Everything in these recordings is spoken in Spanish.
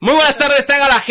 Muy buenas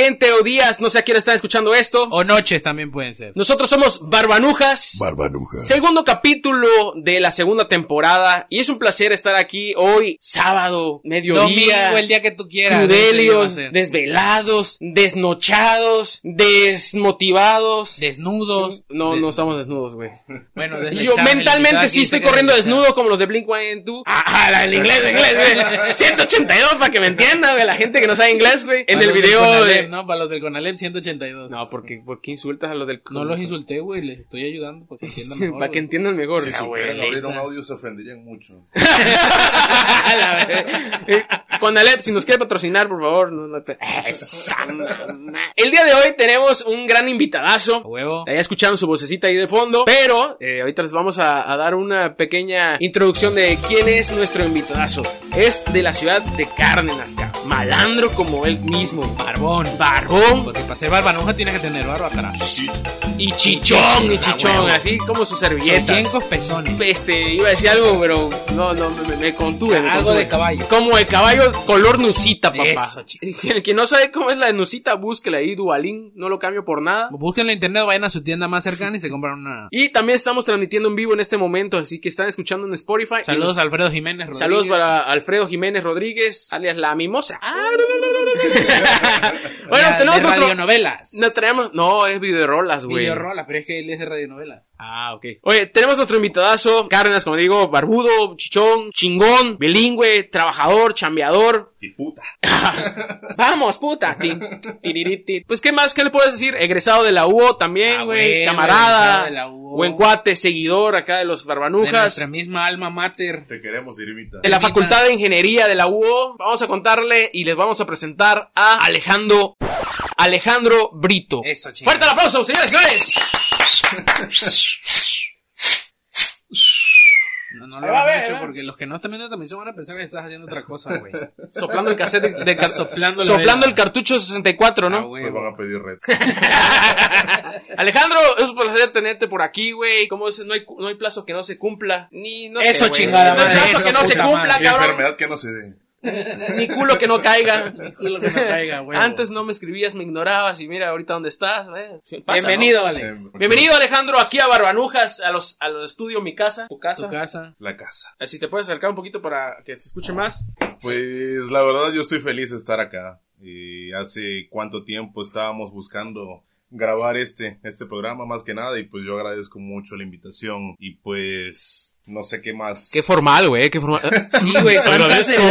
gente o días, no sé a quién están escuchando esto. O noches también pueden ser. Nosotros somos Barbanujas. Barbanuja. Segundo capítulo de la segunda temporada. Y es un placer estar aquí hoy, sábado, mediodía. Domingo, el día que tú quieras. Crudelios, desvelados, desnochados, desmotivados. Desnudos. no, De- no estamos desnudos, güey. Bueno, Yo mentalmente sí estoy corriendo desnudo como los de Blink 182. Ah, ah, la- el inglés, el inglés, güey. 182 para que me entiendan, güey. La gente que no sabe inglés, güey. En el video de... No, para los del Conalep 182. No, No, porque, ¿por qué insultas a los del... los insulté, güey. Les estoy ayudando para que entiendan mejor. Para que güey. entiendan mejor. Si Ah, supieran abrir un audio se ofenderían mucho. Eh, Con Alep, si nos quiere patrocinar, por favor. No, no, esa mamá. El día de hoy tenemos un gran invitadazo. A huevo. Ya escucharon su vocecita ahí de fondo, pero eh, ahorita les vamos a, a dar una pequeña introducción de quién es nuestro invitadazo. Es de la ciudad de Cárdenas, cabrón. malandro como él mismo, Barbón. barbón Porque para ser barbanuja tienes que tener barba atrás. y chichón, y Ah, chichón, así como sus servilletas. Soquiencos pezones. Este, iba a decir algo, pero no, no, me, me contuve. me Algo contuve. de caballo. Como el caballo color nusita, papá. Eso, el que no sabe cómo es la de nusita, búsquela ahí, Dualín, no lo cambio por nada. Búsquenlo en internet, vayan a su tienda más cercana y se compran una. Y también estamos transmitiendo en vivo en este momento, así que están escuchando en Spotify. Saludos a Alfredo Jiménez. nos- Saludos Rodríguez. para Alfredo Jiménez Rodríguez, alias La Mimosa. Bueno, Ya, tenemos de nuestro... radionovelas. No traemos... No, es videorolas, güey. Videorola, pero es que él es de radionovela. Ah, ok. Oye, tenemos nuestro invitadazo, Cárdenas, como digo, barbudo, chichón, chingón, bilingüe, trabajador, chambeador. Y puta. Vamos, puta. Pues, ¿qué más? ¿Qué le puedes decir? Egresado de la UO también, Ah, güey. camarada. de la UO. Buen cuate, seguidor acá de los De barbanujas. nuestra misma alma mater. Te queremos, Irvita. De la. Facultad de Ingeniería de la UO. Vamos a contarle y les vamos a presentar a Alejandro. Alejandro Brito. Eso, chingada. Fuerte el aplauso, señores, señores. No, lo va, hagas mucho porque los que no están viendo la transmisión van a pensar que estás haciendo otra cosa, güey. Soplando el cassette de, Soplando la soplando el cartucho 64, ¿no? Ah, güey. Nos van a pedir red. Alejandro, es un placer tenerte por aquí, güey. ¿Cómo es? No hay, no hay plazo que no se cumpla. Ni, no Eso, sé, chingada No hay madre, plazo eso, que no se cumpla, madre. Y cabrón. enfermedad que no se dé. Ni culo que no caiga. Culo que no caiga, güey. Antes no me escribías, me ignorabas y mira ahorita dónde estás, güey. Sí, pasa, Bienvenido, ¿no? Alex. Eh, Bienvenido, Alejandro, aquí a Barbanujas, a los, a los estudios Mi Casa, tu casa. Tu casa. La casa. Así te puedes acercar un poquito para que se escuche más. Pues la verdad yo estoy feliz de estar acá. Y hace cuánto tiempo estábamos buscando grabar este, este programa más que nada y pues yo agradezco mucho la invitación y pues no sé qué más. Qué formal, güey, qué formal. Sí, güey, Agradezco.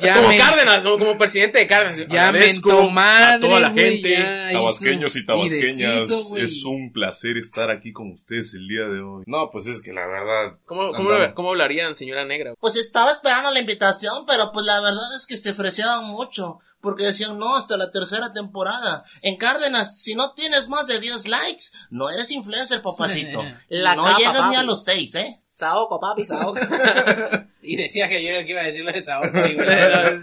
ya como me- Cárdenas, como, como presidente de Cárdenas. Ya Agradezco madre, a toda la güey, gente. Tabasqueños y tabasqueñas, güey. es un placer estar aquí con ustedes el día de hoy. No, pues es que la verdad. ¿Cómo, cómo, cómo hablarían, señora negra? Pues estaba esperando la invitación, pero pues la verdad es que se ofrecieron mucho, porque decían no hasta la tercera temporada. En Cárdenas, si no tienes más de 10 likes, no eres influencer, papacito. La no capa, llegas ni a los 6, ¿eh? Saoco, papi, saoco. Y decía que yo era el que iba a decirle de esa otra.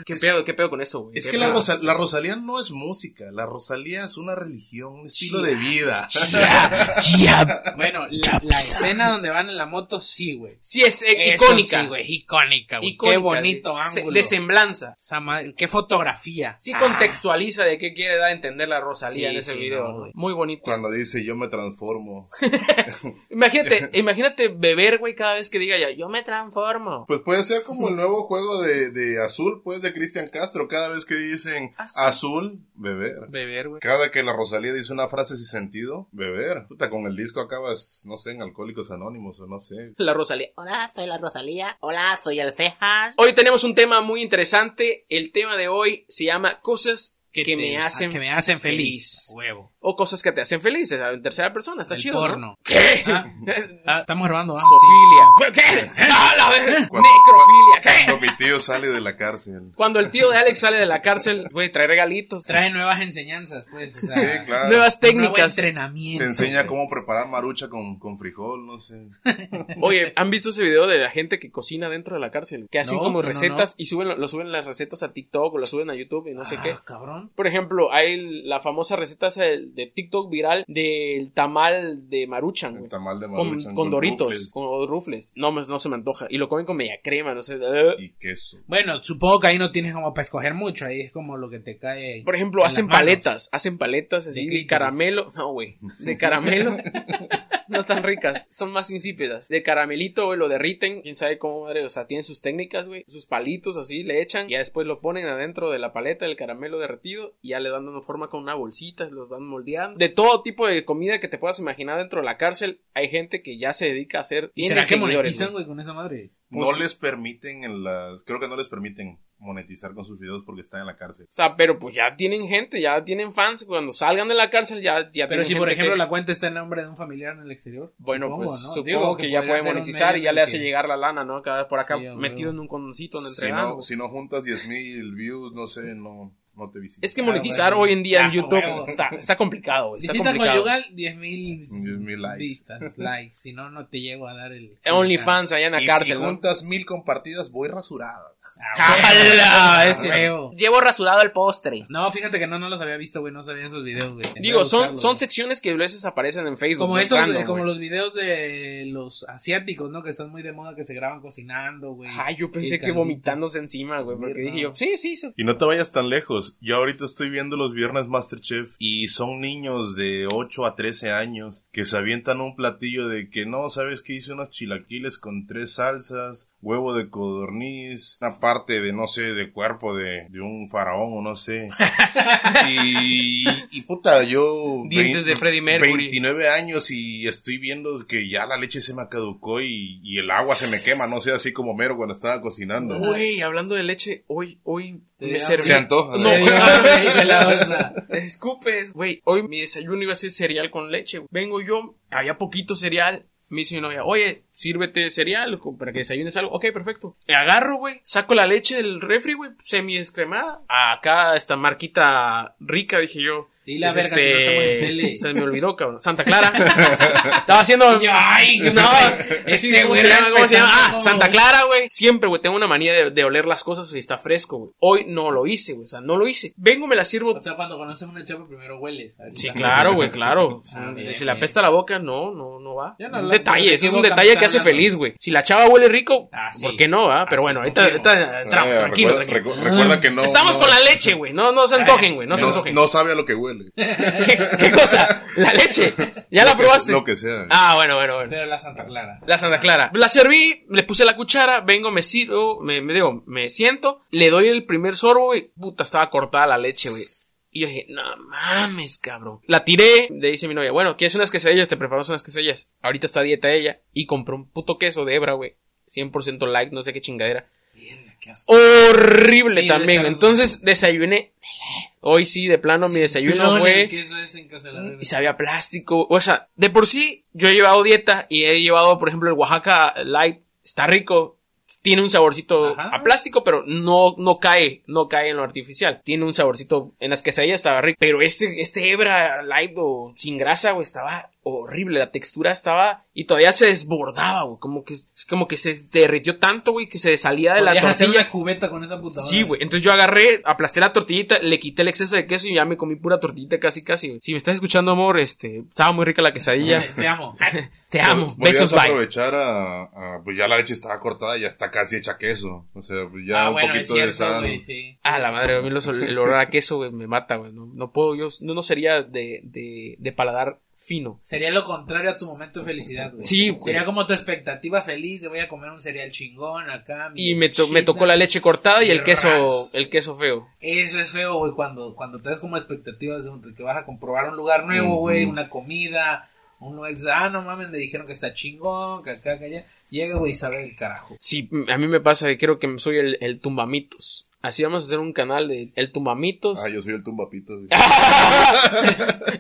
¿Qué pedo, qué pedo con eso, güey? Es ¿Qué que la, pedo? Rosa- la Rosalía no es música, la Rosalía es una religión, un estilo de vida. Bueno, la, la escena donde van en la moto, sí, güey. Sí, es eh, icónica. Sí, güey, icónica, güey. Qué bonito ángulo. De semblanza. Madre- qué fotografía. Sí Ah, contextualiza de qué quiere dar a entender la Rosalía Sí, en ese sí, video. no, ¿no? güey. Muy bonito. Cuando dice yo me transformo. Imagínate, imagínate beber, güey, cada vez que diga ya, yo me transformo. Pues puede ser como el nuevo juego de, de Azul, pues de Cristian Castro. Cada vez que dicen Azul. azul, beber. Beber, güey. Cada que la Rosalía dice una frase sin sentido, beber. Puta, con el disco acabas, no sé, en Alcohólicos Anónimos o no sé. La Rosalía. Hola, soy la Rosalía. Hola, soy el Cejas. Hoy tenemos un tema muy interesante. El tema de hoy se llama cosas que, te- me hacen que me hacen feliz. Huevo. O cosas que te hacen felices en tercera persona. Está El chido. ¿no? porno. ¿Qué? Ah, ah, estamos grabando, ¿ah? Sofilia. ¿Qué? ¡Ah, la Cuando- Necrofilia. ¿Qué? Cuando mi tío sale de la cárcel. Cuando el tío de Alex sale de la cárcel, güey, trae regalitos. Trae nuevas enseñanzas, pues. O sea, Sí, claro. Nuevas un nuevo técnicas. entrenamiento. Te enseña cómo preparar marucha con, con frijol, no sé. Oye, ¿han visto ese video de la gente que cocina dentro de la cárcel? Que hacen No, como no, recetas y suben, lo suben las recetas a TikTok o las suben a YouTube y no sé Ah, qué. cabrón. Por ejemplo, hay la famosa receta esa del, del de TikTok viral del tamal de Maruchan. El tamal de Con, Maruchan con doritos, rufles con rufles. No, no se me antoja. Y lo comen con media crema, no sé. Y queso. Bueno, supongo que ahí no tienes como para escoger mucho. Ahí es como lo que te cae. Por ejemplo, en hacen paletas, hacen paletas así De de, clítoris. caramelo. No, güey. De caramelo. no están ricas. Son más insípidas. De caramelito, güey, lo derriten. Quién sabe cómo, madre. O sea, tienen sus técnicas, güey. Sus palitos así, le echan. Y ya después lo ponen adentro de la paleta del caramelo derretido. Y ya le dan una forma con una bolsita. Los van moldeando. De todo tipo de comida que te puedas imaginar dentro de la cárcel. Hay gente que ya se dedica a hacer. ¿Y será que monetizan, güey. con esa madre? No Pues- les permiten en las... Creo que no les permiten monetizar con sus videos porque están en la cárcel. O sea, pero pues ya tienen gente, ya tienen fans. Cuando salgan de la cárcel ya, ya Pero tienen si, por ejemplo, que- la cuenta está en nombre de un familiar en el exterior. Bueno, Supongo, pues ¿no? supongo Digo, que, ya puede monetizar y ya le el hace llegar la lana, ¿no? Cada por acá Sí, metido en un condoncito, en Si entregando. no, si no juntas 10.000 views, no sé, no, no te visitan. Es que Ah, monetizar bueno. hoy en día en Ah, YouTube está, está complicado, está Visita complicado. conyugal, 10.000 10,000 likes. vistas, likes. Si no, no te llego a dar el. OnlyFans allá en la y cárcel, si ¿no? juntas mil compartidas, voy rasurada. Ah, ¡Hala! huevo, Ese- huevo. Llevo rasurado el postre. No, fíjate que no, no los había visto, güey. No sabía esos videos, güey. Digo, son, son güey. secciones que a veces aparecen en Facebook. Como esos, Random, eh, como güey. los videos de los asiáticos, ¿no? Que están muy de moda, que se graban cocinando, güey. Ay, yo pensé que vomitándose encima, güey, porque dije yo, sí, sí, sí. Y no te vayas tan lejos. Yo ahorita estoy viendo los viernes Masterchef y son niños de 8 a 13 años que se avientan un platillo de que no, sabes que hice unos chilaquiles con tres salsas, huevo de codorniz, una parte de no sé, de cuerpo de, de un faraón o no sé. y, y puta, yo Dientes de Freddie Mercury. 29 años y estoy viendo que ya la leche se me caducó y, y el agua se me quema, no sé, así como mero cuando estaba cocinando. Güey, hablando de leche, hoy, hoy me serví. Se antoja. No, bolsa. Escupes, güey. Hoy mi desayuno iba a ser cereal con leche. Vengo yo, había poquito cereal. Me dice mi novia, oye, sírvete cereal para que desayunes algo. Ok, perfecto. Agarro, güey. Saco la leche del refri, güey, semi descremada. Acá esta marquita rica, dije yo. Y la es verga, si no estamos en tele. Se me olvidó, cabrón. Santa Clara. Estaba haciendo. Ay, no. este ¿Cómo se llama? ¿Cómo se llama? Ah, Santa Clara, güey. Siempre, güey, tengo una manía de, de oler las cosas si está fresco, güey. Hoy no lo hice, güey. O sea, no lo hice. Vengo, me la sirvo. O sea, cuando conoces una chapa, primero hueles. Sí, claro, güey, claro. Ah, Si- bien, si le bien. apesta la boca, no, no, no va. Ya no un detalle, ese es un detalle que hace hablando. feliz, güey. Si la chava huele rico, Ah, sí. ¿por qué no, va? Pero Ah, bueno, sí, ahorita, ahorita, Eh, tranquilo, recuerda, tranquilo. recu- recuerda que no. Estamos no- con la leche, güey. No, no se antojen, güey. No se antojen. no sabe a lo que huele. ¿Qué, qué cosa? La leche. ¿Ya la que- probaste? Lo que sea. Ah, bueno, bueno, bueno. Pero la Santa Clara. La Santa Clara. La serví, le puse la cuchara, vengo, me sirvo, me, me digo, me siento, le doy el primer sorbo, güey. Puta, estaba cortada la leche, güey. Y yo dije, no mames, cabrón. La tiré, le dice mi novia, bueno, ¿quieres unas quesadillas? Te preparamos unas quesadillas. Ahorita está a dieta ella. Y compró un puto queso de hebra, güey. 100% light, no sé qué chingadera. Verga, qué asco. Horrible Sí, también. Entonces desayuné. Hoy sí, de plano, mi desayuno fue... Y sabía plástico. O sea, de por sí, yo he llevado dieta y he llevado, por ejemplo, el Oaxaca Light. Está rico. Tiene un saborcito Ajá. a plástico, pero no, no cae, no cae en lo artificial. Tiene un saborcito, en las quesadillas estaba rico. Pero este, este hebra light o sin grasa, güey, estaba horrible. La textura estaba, y todavía se desbordaba, güey. Como que, es como que se derritió tanto, güey, que se salía de la Podrías hacer tortilla. una cubeta con esa puta Sí, güey. Entonces yo agarré, aplasté la tortillita, le quité el exceso de queso y ya me comí pura tortillita casi, casi. güey. Si me estás escuchando, amor, este, estaba muy rica la quesadilla. Te amo. Te amo. Besos, bye. aprovechar a, a- Pues ya la leche estaba cortada y ya está casi hecha queso. O sea, pues ya ah, un bueno, es poquito de sal. güey, sí. Ah, la madre, a mí los- el olor a queso, güey, me mata, güey. No, no puedo, yo no, no sería de, de, de paladar fino. Sería lo contrario a tu momento de felicidad, güey. Sí, güey. Sería como tu expectativa feliz de voy a comer un cereal chingón acá. Y me, to- me tocó la leche cortada y el queso, Ras. el queso feo. Eso es feo, güey, cuando, cuando te das como expectativas de que vas a comprobar un lugar nuevo, güey, una comida, un lugar, ah, no mames, me dijeron que está chingón, que acá, que allá. Llega, güey, y sabe el carajo. Sí, a mí me pasa que creo que soy el, el tumbamitos. Así vamos a hacer un canal de el tumbamitos. Ah, yo soy el tumbapito. güey.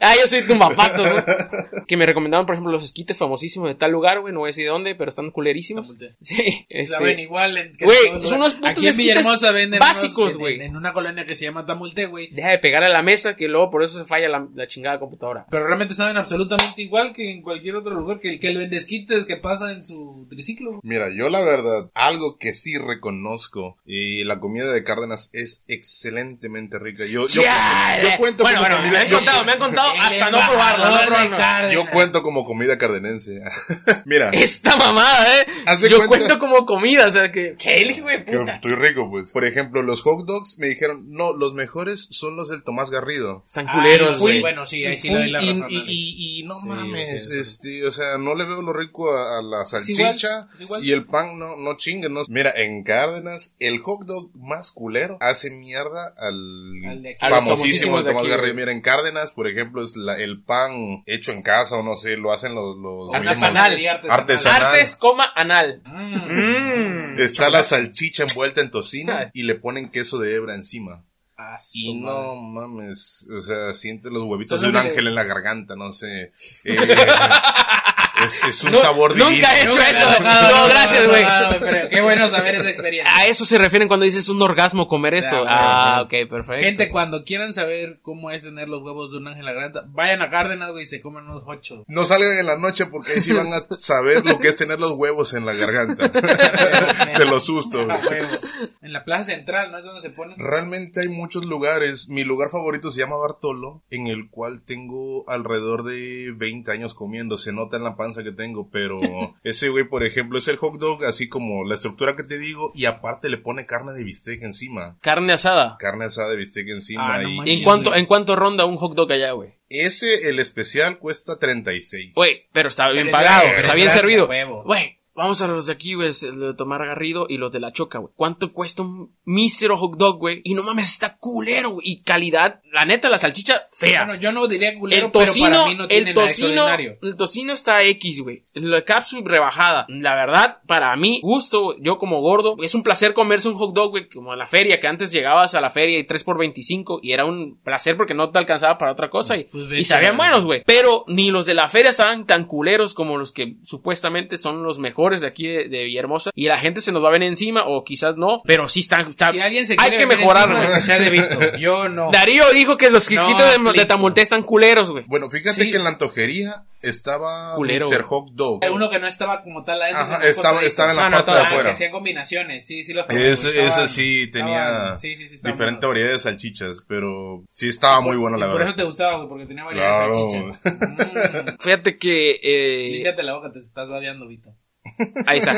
ah, yo soy tumbapatos, ¿no? Que me recomendaron, por ejemplo, los esquites famosísimos de tal lugar, güey. No voy a decir dónde, pero están culerísimos. Sí, este. Saben igual. en- que Güey, son unos putos Aquí en esquites venden básicos, güey. En, en una colonia que se llama Tamulte, güey. Deja de pegar a la mesa que luego por eso se falla la, la chingada computadora. Pero realmente saben absolutamente igual que en cualquier otro lugar que, que el vendesquites que pasa en su triciclo. Mira, yo la verdad, algo que sí reconozco, y la comida de Cárdenas es excelentemente rica. Yo, yo, Chale. yo cuento bueno, como bueno, comida. me han yo- contado, me han contado hasta no probarla, no yo cuento como comida cardenense. Mira, Esta mamada, eh. Yo cuenta- cuento como comida, o sea que. ¿Qué, hijo de que puta? estoy rico, pues. Por ejemplo, los hot dogs me dijeron, no, los mejores son los del Tomás Garrido. San culeros, fui- güey. Bueno, sí, ahí sí le doy la y, razón. y- Ale. y- y no Sí, mames, este, o sea, no le veo lo rico a, a la salchicha igual. y el pan no, no chingue, no. Mira, en Cárdenas, el hot dog más culero hace mierda al, Al de famosísimo famosísimos de Tomás aquí, Garrido. Mira, en Cárdenas, por ejemplo, es la- el pan hecho en casa o no sé, lo hacen los, los Artesanal. mismos- Artesanal. Artesanal. Artes, coma, anal. Mm. Está la salchicha envuelta en tocino y le ponen queso de hebra encima. Ah, Y no mames, o sea, siente los huevitos de un ángel en la garganta, no sé. Eh, es, es un No, sabor divino. nunca he hecho Nunca eso. No, gracias, güey. pero Qué bueno saber esa experiencia. A eso se refieren cuando dices un orgasmo comer esto. Ya, Ah, ok, perfecto. Gente, cuando quieran saber cómo es tener los huevos de un ángel en la garganta, vayan a Cárdenas, güey, y se comen unos ocho. No salgan en la noche porque ahí sí van a saber lo que es tener los huevos en la garganta. de los sustos. En la plaza central, ¿no es donde se ponen? Realmente hay muchos lugares. Mi lugar favorito se llama Bartolo, en el cual tengo alrededor de 20 años comiendo. Se nota en la panza que tengo, pero ese güey, por ejemplo, es el hot dog, así como la estructura que te digo, y aparte le pone carne de bistec encima. Carne asada. Carne asada de bistec encima. Ah, no y manches. ¿En cuánto, ¿En cuánto ronda un hot dog allá, güey? ese, el especial, cuesta 36. Güey, pero está bien pagado, está es bien servido. Güey, vamos a los de aquí, güey, los de Tomar Garrido y los de La Choca, güey. ¿Cuánto cuesta un mísero hot dog, güey? Y no mames, está culero, güey. Y calidad, la neta, la salchicha, fea. Bueno, yo no diría culero, el pero para mí no tiene el nada tocino, el tocino está X, güey. La cápsula rebajada. La verdad, para mí, gusto, yo como gordo, es un placer comerse un hot dog, güey, como a la feria, que antes llegabas a la feria y 3 por 25 y era un placer porque no te alcanzaba para otra cosa y, Pues y sabían buenos, güey. Pero ni los de la feria estaban tan culeros como los que supuestamente son los mejores de aquí de, de Villahermosa y la gente se nos va a venir encima o quizás no, pero sí están, está- Si alguien se hay que mejorarlo. encima, que sea de Vito. Yo no. Darío dijo que los quisquitos de, de. Tamulté están culeros, güey. Bueno, fíjate Sí. que en la antojería estaba Culero, Mr. Hot Dog. Hay uno que no estaba como tal adentro. Ajá, estaba, estaba en la Ah, no, parte de Ah, que afuera. hacían combinaciones, sí, sí los estaban- ese sí tenía sí, sí, diferente variedad de salchichas, pero sí estaba muy bueno, Y la por verdad. eso te gustaba, güey, porque tenía variedad Claro. de salchicha. Mm. Fíjate que eh, Límpiate la boca, te estás babeando, Vito. Ahí está.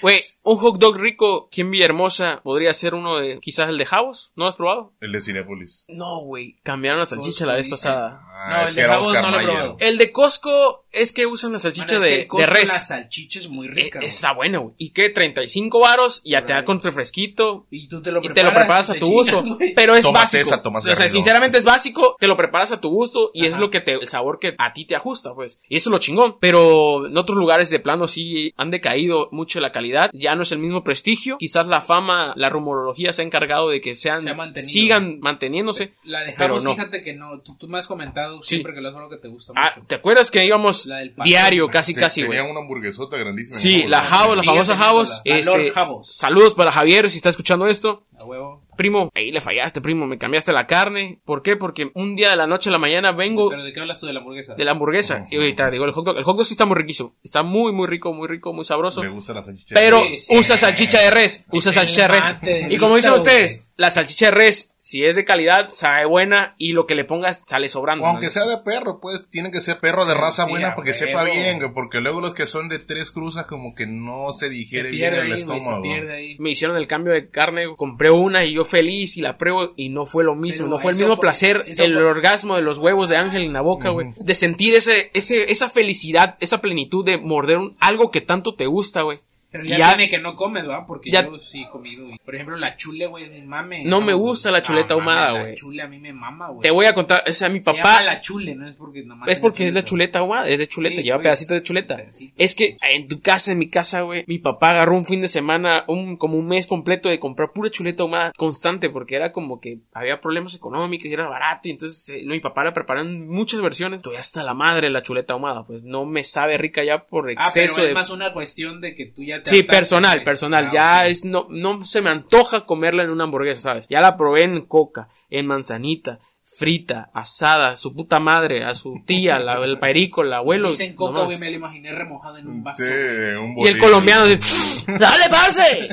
Güey, un hot dog rico aquí en Villahermosa podría ser uno de quizás el de Javos, ¿no lo has probado? El de Cinépolis. No, güey, cambiaron la salchicha la vez pasada. Ah, No, es el que de Oscar no lo he probado. El de Costco es que usan la salchicha Bueno, es que de, de res. La salchicha es muy rica. güey. está buena, güey. ¿Y qué? 35 varos y ya te da con refresquito. Y tú te lo Y preparas. te lo preparas a tu gusto. Pero es básico. esa, Tomás o sea, sinceramente es básico. Te lo preparas a tu gusto y es lo que te, el sabor que a ti te ajusta, pues. Y eso es lo chingón. Pero en otros lugares de plano sí han decaído mucho la calidad. Ya no es el mismo prestigio. Quizás la fama, la rumorología se ha encargado de que sean, Se sigan manteniéndose. La pero dejamos, no. fíjate que no. Tú, tú me has comentado siempre que lo es algo que te gusta Ah, mucho. ¿te acuerdas que íbamos La del pastel. diario, casi, casi, güey? Tenían una hamburguesota grandísima. Sí, la Javos, la famosa Javos. Este, Javos. saludos para Javier si está escuchando esto. A huevo. Primo, ahí le fallaste, primo, me cambiaste la carne. ¿Por qué? Porque un día de la noche a la mañana vengo Pero ¿de qué hablas tú de la hamburguesa? de la hamburguesa. Y ahorita digo, el hot dog. El hot dog sí está muy riquísimo. Está muy, muy rico, muy rico, muy sabroso. Me gusta la salchicha. Pero Sí, sí. usa salchicha de res. Usa salchicha de res. de Y como dicen ustedes, la salchicha de res, si es de calidad, sabe buena. Y lo que le pongas sale sobrando. O aunque ¿no? sea de perro, pues tiene que ser perro de raza Sí, buena porque sepa bien, güey, porque luego los que son de tres cruzas como que no se se digiere bien pierde en el ahí, se estómago. pierde ahí. me hicieron el cambio de carne, compré una y yo feliz y la pruebo y no fue lo mismo, Pero no fue el mismo fue- placer, el fue- orgasmo de los huevos de ángel en la boca, güey, de sentir ese, ese, esa felicidad, esa plenitud de morder un- algo que tanto te gusta, güey. Pero ya, ya- tiene que no comes, ¿va? Porque Ya- yo sí he comido. güey. Por ejemplo, la chule, güey, mi mame. No me gusta la chuleta mames, ahumada, La güey. chule a mí me mama, güey. Te voy a contar, ese a mi Se papá, llama la chule, no es porque nomás es porque es la chuleta. ahumada, es de chuleta, Sí, lleva güey. pedacitos de chuleta. Pedacito. Es que en tu casa, en mi casa, güey, mi papá agarró un fin de semana, un, como un mes completo de comprar pura chuleta ahumada constante, porque era como que había problemas económicos y era barato, y entonces eh, mi papá la preparó en muchas versiones. Estoy hasta la madre la chuleta ahumada, pues no me sabe rica ya por Ah, exceso pero es más una cuestión de que tú ya te Sí, personal, personal. Ah, ya es, no, no se me antoja comerla en una hamburguesa, ¿sabes? Ya la probé en coca, en manzanita, frita, asada, su puta madre, a su tía, la, el pairico, el abuelo. Dicen coca, nomás. güey, me lo imaginé remojado en un vaso. Sí, un Y el colombiano dice, ¡Dale, parce!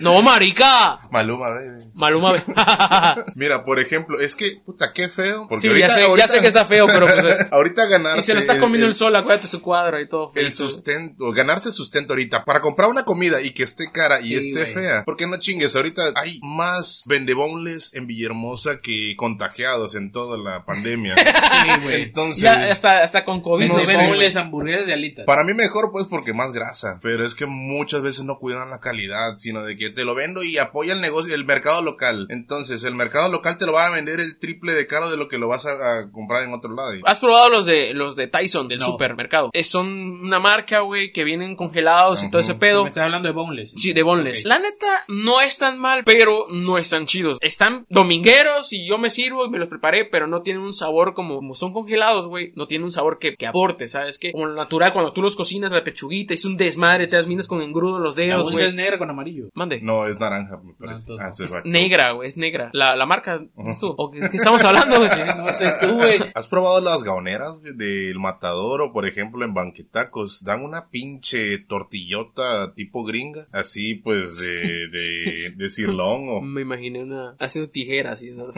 No, marica. Maluma, baby. Maluma. ve. Mira, por ejemplo, es que, puta, qué feo. Porque sí, ahorita, ya sé, ahorita, ya sé que está feo, pero pues, ahorita ganarse. Y se lo está el- comiendo el, el- sol, acuérdate su cuadro y todo. El feo. sustento, ganarse sustento ahorita para comprar una comida y que esté cara y Sí, esté güey. fea. Porque no chingues, ahorita hay más vendebonles en Villahermosa que contagiados en toda la pandemia. Sí, güey. Entonces, Ya hasta, hasta con COVID. No boneless, hamburguesas y alitas. para mí mejor pues porque más grasa. Pero es que muchas veces no cuidan la calidad, sino de que te lo vendo y apoya el negocio, el mercado local. Entonces, el mercado local te lo va a vender el triple de caro de lo que lo vas a, a comprar en otro lado. ¿Has probado los de los de Tyson del No. supermercado? Es, son una marca, güey, que vienen congelados y todo ese pedo. Me estás hablando de boneless. Sí, de boneless. La neta, no es tan mal, pero no están chidos. Están domingueros y yo me sirvo y me los preparé, pero no tienen un sabor como, como son congelados, güey. No tienen un sabor que, que aporte, ¿sabes qué? Como lo natural, cuando tú los cocinas, la pechuguita, es un desmadre, te das minas con engrudo en los dedos, bolsa es güey. negra con amarillo. Mande. No, es naranja, me parece. Ah, va. Negra, güey, es negra. La, la marca, ¿es tú? ¿O qué, qué estamos hablando, güey? No sé tú, güey. ¿Has probado las gaoneras güey, del matador o por ejemplo en banquetacos? Dan una pinche tortillota tipo gringa, así pues de, de, de cirlón o Me imaginé una, haciendo tijeras, así, ¿no?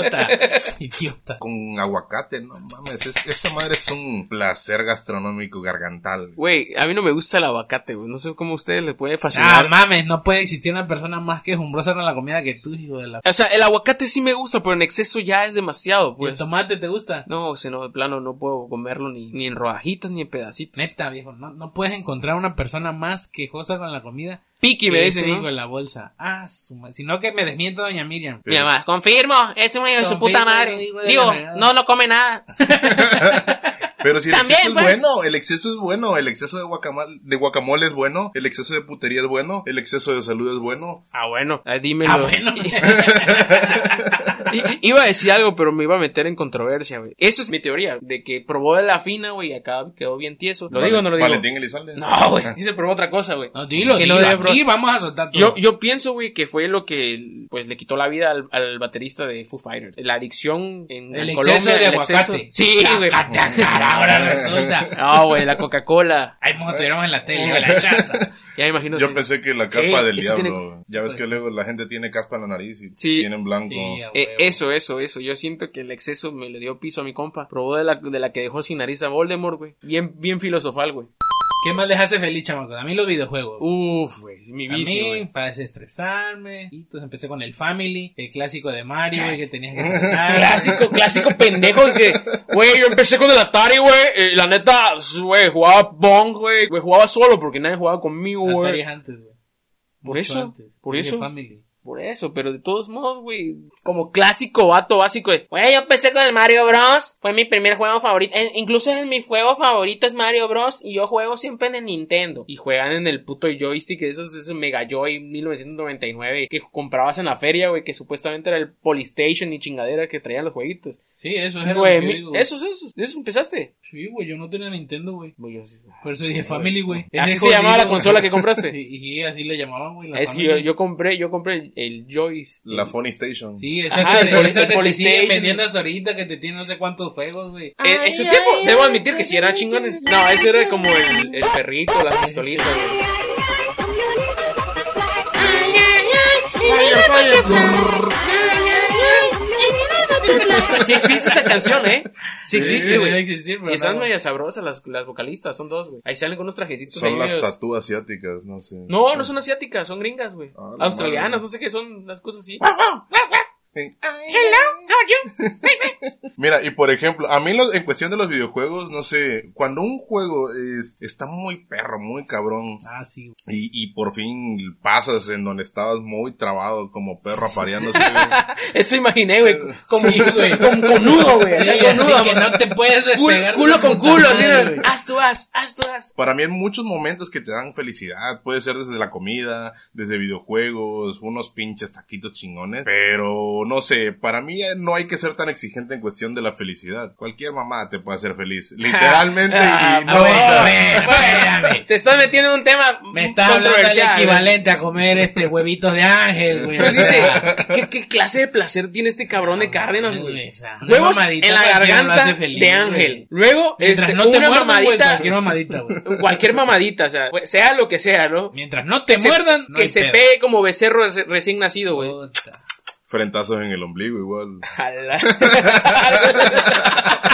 Idiota. Idiota. con aguacate, no mames, es- esa madre es un placer gastronómico gargantal. Güey, a mí no me gusta el aguacate, güey. No sé cómo a ustedes les puede Ah, fascinar. mames, no puede existir una persona más quejumbrosa con la comida que tú, hijo de la... o sea, el aguacate sí me gusta, pero en exceso ya es demasiado, ¿Y ¿El pues. tomate te gusta? No, o sea, no, de plano no puedo comerlo ni, ni en rodajitas ni en pedacitos. Neta, viejo, no, no puedes encontrar una persona más quejosa con la comida Piqui me ¿no? hijo de la bolsa. Ah, su ma- sino que me desmienta doña Miriam. Mi mamá, confirmo, es un hijo de su puta madre. Digo, no, no come nada. Pero si el También, exceso pues. es bueno, el exceso es bueno, el exceso de guacamole, de guacamole es bueno, el exceso de putería es bueno, el exceso de salud es bueno. Ah, bueno, ah, dímelo. Ah, bueno. Iba a decir algo, pero me iba a meter en controversia, güey. Esa es mi teoría, de que probó de la fina, güey, y acá quedó bien tieso. ¿Lo digo o no lo digo? Valentín Elizalde. No, güey, y se probó otra cosa, güey. No, dilo, Que dilo. no debe aquí probar. vamos a soltar todo. Yo, yo pienso, güey, que fue lo que pues le quitó la vida al, al baterista de Foo Fighters. La adicción en, el en exceso Colombia, de el aguacate. exceso- Sí, güey. Sácate a cara, ahora resulta. No, güey, la Coca-Cola. Ay, como estuviéramos en la tele, güey, la chata. Ya me imagino. Yo pensé que la ¿Qué? caspa del Eso diablo. tiene- Ya ves que luego la gente tiene caspa en la nariz y Sí. tienen blanco. Sí, Eh, eso, eso, eso. Yo siento que el exceso me le dio piso a mi compa. Probó de la, de la que dejó sin nariz a Voldemort, güey. Bien, bien filosofal, güey. ¿Qué más les hace feliz, chamacos? A mí los videojuegos. Uf, güey. Mi a vicio, mí, para desestresarme. Y entonces empecé con el Family, el clásico de Mario, güey, que tenías que saltar. Clásico, clásico pendejo que, güey, yo empecé con el Atari, güey. eh, la neta, güey, jugaba Bong, güey. Güey, jugaba solo porque nadie jugaba conmigo, Atari güey. es antes, güey. Por Mucho eso, antes. por eso. Family. Por eso, pero de todos modos, güey. Como clásico vato básico Güey, yo empecé con el Mario Bros. Fue mi primer juego favorito. Incluso en mi juego favorito es Mario Bros. Y yo juego siempre en el Nintendo. y juegan en el puto joystick, esos, ese Mega Joy 1999 que comprabas en la feria, güey, que supuestamente era el Polystation y chingadera que traían los jueguitos. Sí, eso es esos, esos, de esos empezaste. Sí, güey, yo no tenía Nintendo, güey. Güey, yo sí. Por eso dije Family, güey. Así Es se llamaba la consola que compraste. Y, y así le llamaban, güey. Es que yo, yo compré, yo compré el, Joyce. La Funny Station. Sí, esa Ajá, que, te siguen vendiendo hasta ahorita, que te tiene no sé cuántos juegos, güey. En en su tiempo, debo admitir que sí eran chingones. No, ese era como el, el perrito, la pistolita, güey. Sí existe esa canción, ¿eh? Sí existe, debe güey. Y están no. medio sabrosas las, las vocalistas, son dos, güey. Ahí salen con unos trajecitos ahí Son las medios- tatú asiáticas, no sé. No, no son asiáticas, son gringas, güey. Ah, Australianas, madre. no sé qué son las cosas así. Sí. Mira, y por ejemplo, a mí en cuestión de los videojuegos, no sé, cuando un juego es, está muy perro, muy cabrón, Ah, sí, y, y por fin pasas en donde estabas muy trabado como perro apareándose. Eso imaginé, güey. Como, güey. con, con nudo, güey. Sí, que no te puedes despegar. culo con culo, así. Haz tú, haz, haz tú, haz. Para mí hay muchos momentos que te dan felicidad. Puede ser desde la comida, desde videojuegos, unos pinches taquitos chingones. Pero no sé, para mí eh, no hay que ser tan exigente en cuestión de la felicidad. Cualquier mamá te puede hacer feliz. Literalmente. Ah, y no, bueno, o sea, bueno, espérame. Te estás metiendo en un tema Me está hablando del controversial. equivalente a comer este huevitos de ángel, güey. Pues dice, ¿qué, qué clase de placer tiene este cabrón de Cárdenas, güey? o sea, una Huevos en la garganta feliz, de ángel. Luego, Mientras este, no te una muerdan, mamadita, cualquier mamadita, güey. cualquier mamadita, o sea, pues, sea lo que sea, ¿no? Mientras no te que se- muerdan, no que se pedo. pegue como becerro reci- recién nacido, güey. Frentazos en el ombligo igual.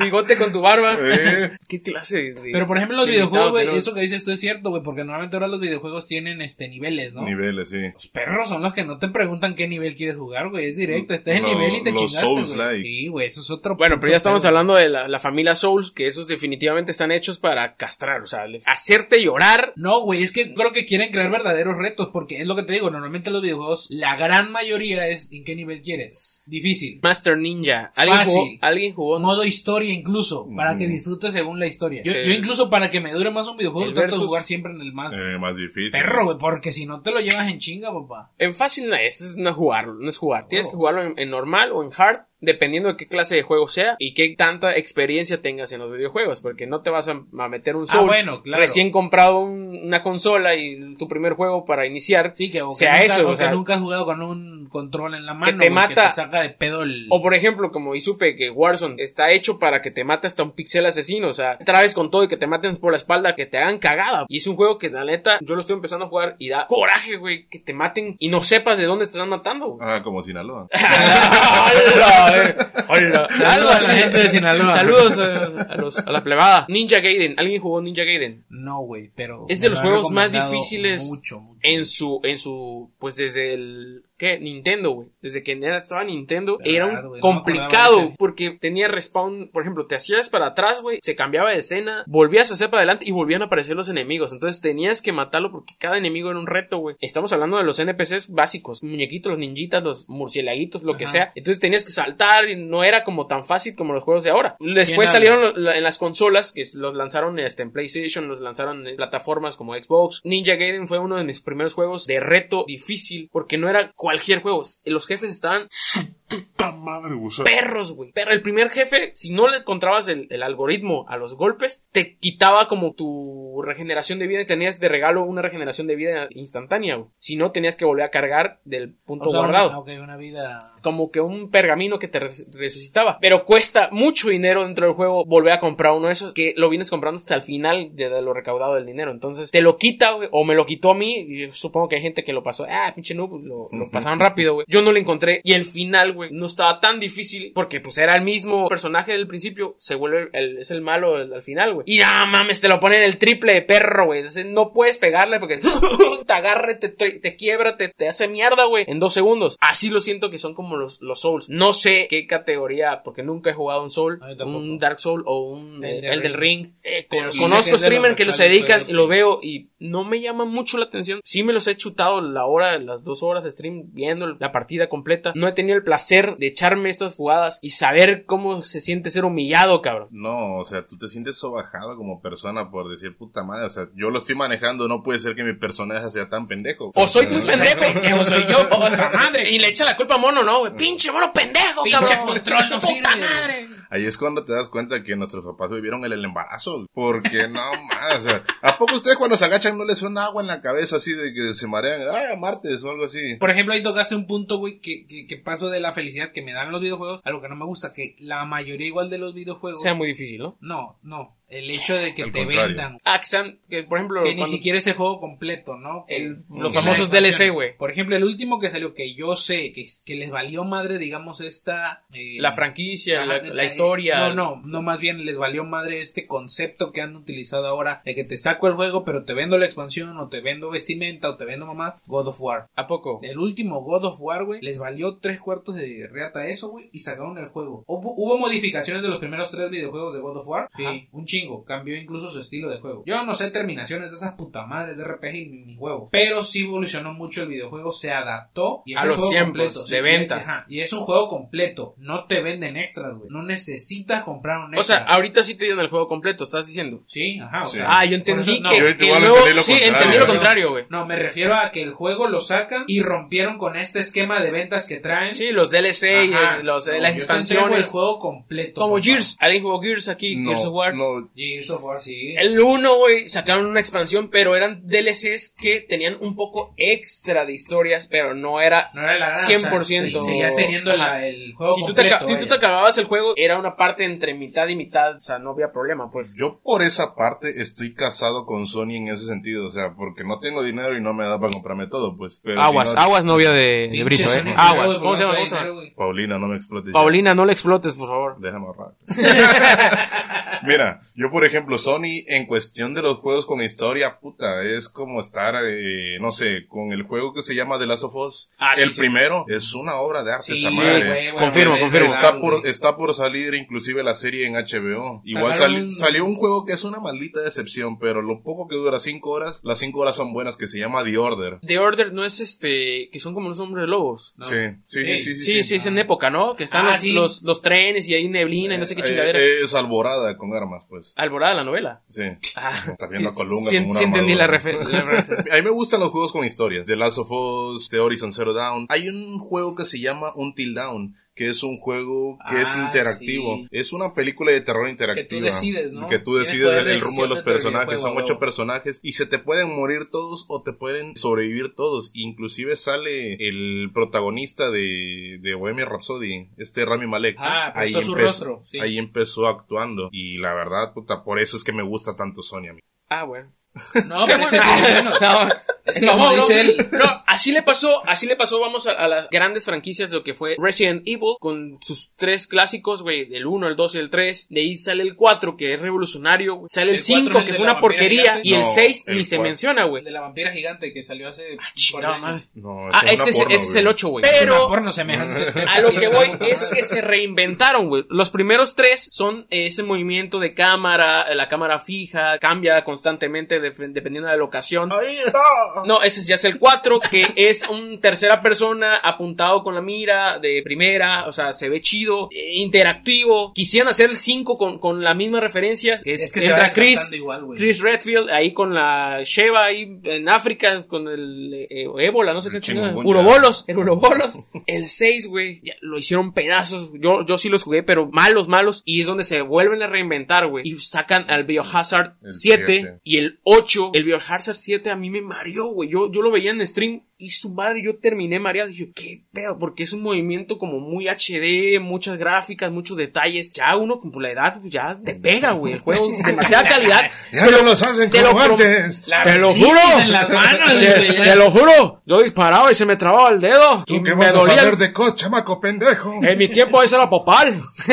Bigote con tu barba. Eh, ¿Qué clase de.? Pero por ejemplo los de videojuegos, güey, eso que dices tú es cierto, güey, porque normalmente ahora los videojuegos tienen este niveles, ¿no? Niveles, sí. Los perros son los que no te preguntan qué nivel quieres jugar, güey, es directo, estás en nivel y te los chingaste, güey. Souls-like. Sí, güey, eso es otro Bueno, pero ya estamos pedo. hablando de la, la familia Souls, que esos definitivamente están hechos para castrar, o sea, hacerte llorar. No, güey, es que creo que quieren crear verdaderos retos, porque es lo que te digo, normalmente los videojuegos, la gran mayoría es en qué nivel quieres. Difícil. Master Ninja. ¿Alguien Fácil. jugó? ¿Alguien jugó? Modo historia incluso, para que Ujú. disfrutes según la historia. Yo, Sí. yo incluso para que me dure más un videojuego, trato de jugar siempre en el más Eh, más difícil. perro, güey, porque si no te lo llevas en chinga, papá. En fácil no es, es no jugarlo, no es jugar. Tienes que jugarlo en, en normal o en hard, dependiendo de qué clase de juego sea y qué tanta experiencia tengas en los videojuegos, porque no te vas a, a meter un Ah, bueno, claro. recién comprado un- una consola y tu primer juego para iniciar. Sí, que, o que sea nunca, eso, o o sea, que nunca has jugado con un control en la mano, te güey, mata- te saca de pedo el... O por ejemplo, como y supe que Warzone está hecho para que te mate hasta un pixel asesino, o sea, traes con todo y que te maten por la espalda, que te hagan cagada. Y es un juego que la neta, yo lo estoy empezando a jugar y da coraje, güey, que te maten y no sepas de dónde te están matando. Ah, como Sinaloa. Saludos a la gente de Sinaloa. Saludos a, los, a la plebada. Ninja Gaiden. ¿Alguien jugó Ninja Gaiden? No, güey, pero... Es de los lo juegos más difíciles Mucho, mucho. En su, en su, pues desde el, ¿qué? Nintendo, güey. Desde que estaba Nintendo, Verdad, era un complicado porque tenía respawn, por ejemplo, te hacías para atrás, güey, se cambiaba de escena, volvías a hacer para adelante y volvían a aparecer los enemigos. Entonces tenías que matarlo porque cada enemigo era un reto, güey. Estamos hablando de los NPCs básicos, muñequitos, los ninjitas, los murcielaguitos, lo que sea. Entonces tenías que saltar y no era como tan fácil como los juegos de ahora. Después ¿Quién salieron en las consolas, que los lanzaron este, en PlayStation, los lanzaron en plataformas como Xbox. Ninja Gaiden fue uno de mis primeros juegos de reto difícil, porque no era cualquier juego. Los jefes estaban Puta madre, o sea, perros, güey. Pero el primer jefe, si no le encontrabas el, el algoritmo a los golpes, te quitaba como tu regeneración de vida. Tenías de regalo una regeneración de vida instantánea, güey. Si no, tenías que volver a cargar del punto O sea, guardado una vida... como que un pergamino que te res- resucitaba. Pero cuesta mucho dinero dentro del juego volver a comprar uno de esos que lo vienes comprando hasta el final de, lo recaudado del dinero. Entonces te lo quita, güey, o me lo quitó a mí. Y supongo que hay gente que lo pasó. Ah, pinche noob, lo, lo pasaron rápido, güey. Yo no lo encontré. Y el final, güey, no estaba tan difícil porque pues era el mismo personaje del principio. Se vuelve, el, es el malo al, al final, güey. Y no mames, te lo ponen el triple de perro, güey. Entonces, No puedes pegarle porque te agarre, te, te, te quiebra, te, te hace mierda, güey, en dos segundos. Así lo siento que son como los, los Souls. No sé qué categoría, porque nunca he jugado un Soul, un Dark Soul o un eh, Elden Elden Ring. Ring. Eh, con- conozco streamers que los dedican y lo veo y no me llama mucho la atención. Sí me los he chutado la hora, las dos horas de stream viendo la partida completa. No he tenido el placer de echarme estas jugadas y saber cómo se siente ser humillado, cabrón. No, o sea, tú te sientes sobajado como persona por decir puta madre. O sea, yo lo estoy manejando, no puede ser que mi personaje sea tan pendejo. O soy muy pendejo, o soy yo, o otra madre. Y le echa la culpa a Mono, ¿no? Güey? Pinche mono pendejo, Pinche cabrón. control no Puta sirve. madre. Ahí es cuando te das cuenta que nuestros papás vivieron el, el embarazo. Porque no más, o sea, ¿a poco ustedes cuando se agachan no les suena agua en la cabeza así de que se marean? Ah, martes o algo así. Por ejemplo, ahí tocaste un punto, güey, que, que, que paso de la felicidad que me dan los videojuegos a lo que no me gusta, que la mayoría igual de los videojuegos... Sea muy difícil, ¿no? No, no. El hecho de que Al te contrario. vendan. Ah, que por ejemplo, Que ni siquiera es el juego completo, ¿no? El- los famosos. DLC, güey. Por ejemplo, el último que salió, que yo sé que, que les valió madre, digamos, esta... eh, la franquicia, la, eh, historia. No, no, no, más bien les valió madre este concepto que han utilizado ahora de que te saco el juego, pero te vendo la expansión, o te vendo vestimenta, o te vendo mamá. God of War. ¿A poco? El último God of War, güey, les valió tres cuartos de reata eso, güey, y sacaron el juego. Hubo, hubo modificaciones de los primeros tres videojuegos de God of War. Sí, un chingo chingo. Cambió incluso su estilo de juego. Yo no sé terminaciones de esas puta madres de RPG y ni, ni juego. Pero sí evolucionó mucho el videojuego, se adaptó y es A un los juego tiempos completo, de sí, venta. ajá, y es un juego completo. No te venden extras, güey. No necesitas comprar un O sea, extra. ahorita sí te dieron el juego completo, estás diciendo. Sí, ajá. O Sí. sea, Ah, yo entendí eso- no, que, Yo lo sí, entendí lo contrario, güey. No, me refiero a que el juego lo sacan y rompieron con este esquema de ventas que traen. Sí, los DLC y los, No, las expansiones. el juego completo. Como papá. Gears. ¿Alguien jugó Gears aquí? No, Gears of War. no, Gears of War, sí. El 1, güey, sacaron una expansión, pero eran DLCs que tenían un poco extra de historias, pero no era... No era la gran, 100%. O sea, seguías teniendo la- Ajá. el juego Si tú, te, completo. si tú te acababas el juego, era una parte entre mitad y mitad, o sea, no había problema, pues. Yo por esa parte estoy casado con Sony en ese sentido, o sea, porque no tengo dinero y no me da para comprarme todo, pues. Pero Aguas, si no- aguas novia de, de Brito, eh. Sony, Aguas, ¿cómo se llama? Paulina, no me explotes. ya. Paulina, no le explotes, por favor. Déjame ahorrar. Mira, yo por ejemplo, Sony en cuestión de los juegos con historia, puta, es como estar, eh, no sé, con el juego que se llama The Last of Us. Ah, sí, el sí. primero es una obra de arte Sí, esa sí, madre. güey, güey, Confirmo, confirmo. es Está por, está por salir inclusive la serie en HBO. Igual sali- salió un juego que es una maldita decepción, pero lo poco que dura cinco horas, las cinco horas son buenas, que se llama The Order. The Order no es este, que son como los hombres lobos. No. Sí, sí, sí, sí, Sí, sí, es en época, ¿no? Que están Ah, los, sí. los, los trenes y hay neblina y no sé qué Eh, chingadera. eh, es alborada con armas, pues. Alborada la novela. Sí. Ah, Está viendo sí, a Colunga sí, una sí entendí la referencia. A mí me gustan los juegos con historias. The Last of Us, The Horizon Zero Dawn. Hay un juego que se llama Until Dawn, que es un juego que es Ah, interactivo. sí. Es una película de terror interactiva. decides, ¿no? Que tú decides el, el rumbo de los personajes. Son ocho personajes y se te pueden morir todos o te pueden sobrevivir todos. Inclusive sale el protagonista de, de Bohemia Rhapsody, este Rami Malek. Ah, prestó su empezó- rostro, sí. ahí empezó actuando. Y la verdad, puta, por eso es que me gusta tanto Sony a mí. Ah, bueno. No, pero es que, bueno, No, es que no, como no, dice él, no, así le pasó, así le pasó, vamos a, a las grandes franquicias de lo que fue Resident Evil, con sus tres clásicos, güey, el 1, el 2 y el 3, de ahí sale el 4, que es revolucionario, sale el El cuatro 5, es el que fue una porquería, gigante. y el No, 6 el ni se menciona, güey. de la vampira gigante que salió hace... Chingada madre. No, Ah, es este una es, porno, ese es el 8, güey. Pero, porno a lo que voy es que se reinventaron, güey. Los primeros tres son ese movimiento de cámara, eh, la cámara fija, cambia constantemente de- dependiendo de la locación. Ahí está. No, ese ya es el 4, que es un tercera persona apuntado con la mira de primera, o sea, se ve chido, eh, interactivo. Quisieran hacer el 5 con, con las mismas referencias, que es, Es que entra Chris, igual. Chris Redfield ahí con la Sheva ahí en África con el eh, ébola, no sé El qué. Urobolos, el urobolos. el 6, güey, ya lo hicieron pedazos. Yo, yo sí los jugué, pero malos, malos. Y es donde se vuelven a reinventar, güey. Y sacan al Biohazard El 7 siete. y el 8. El Biohazard 7 a mí me mareó, güey. Yo, yo lo veía en stream y su madre, yo terminé mareado. Dije, qué pedo, porque es un movimiento como muy HD, muchas gráficas, muchos detalles. Ya uno con la edad, pues ya te pega, güey. El juego es demasiada calidad. Ya no los hacen te lo como prom- antes. La Te lo juro. en las manos, Te, te lo juro. Yo disparaba y se me trababa el dedo. y ¿Tú qué me vas a dolía. saber de cos, chamaco pendejo? En mi tiempo eso era popal.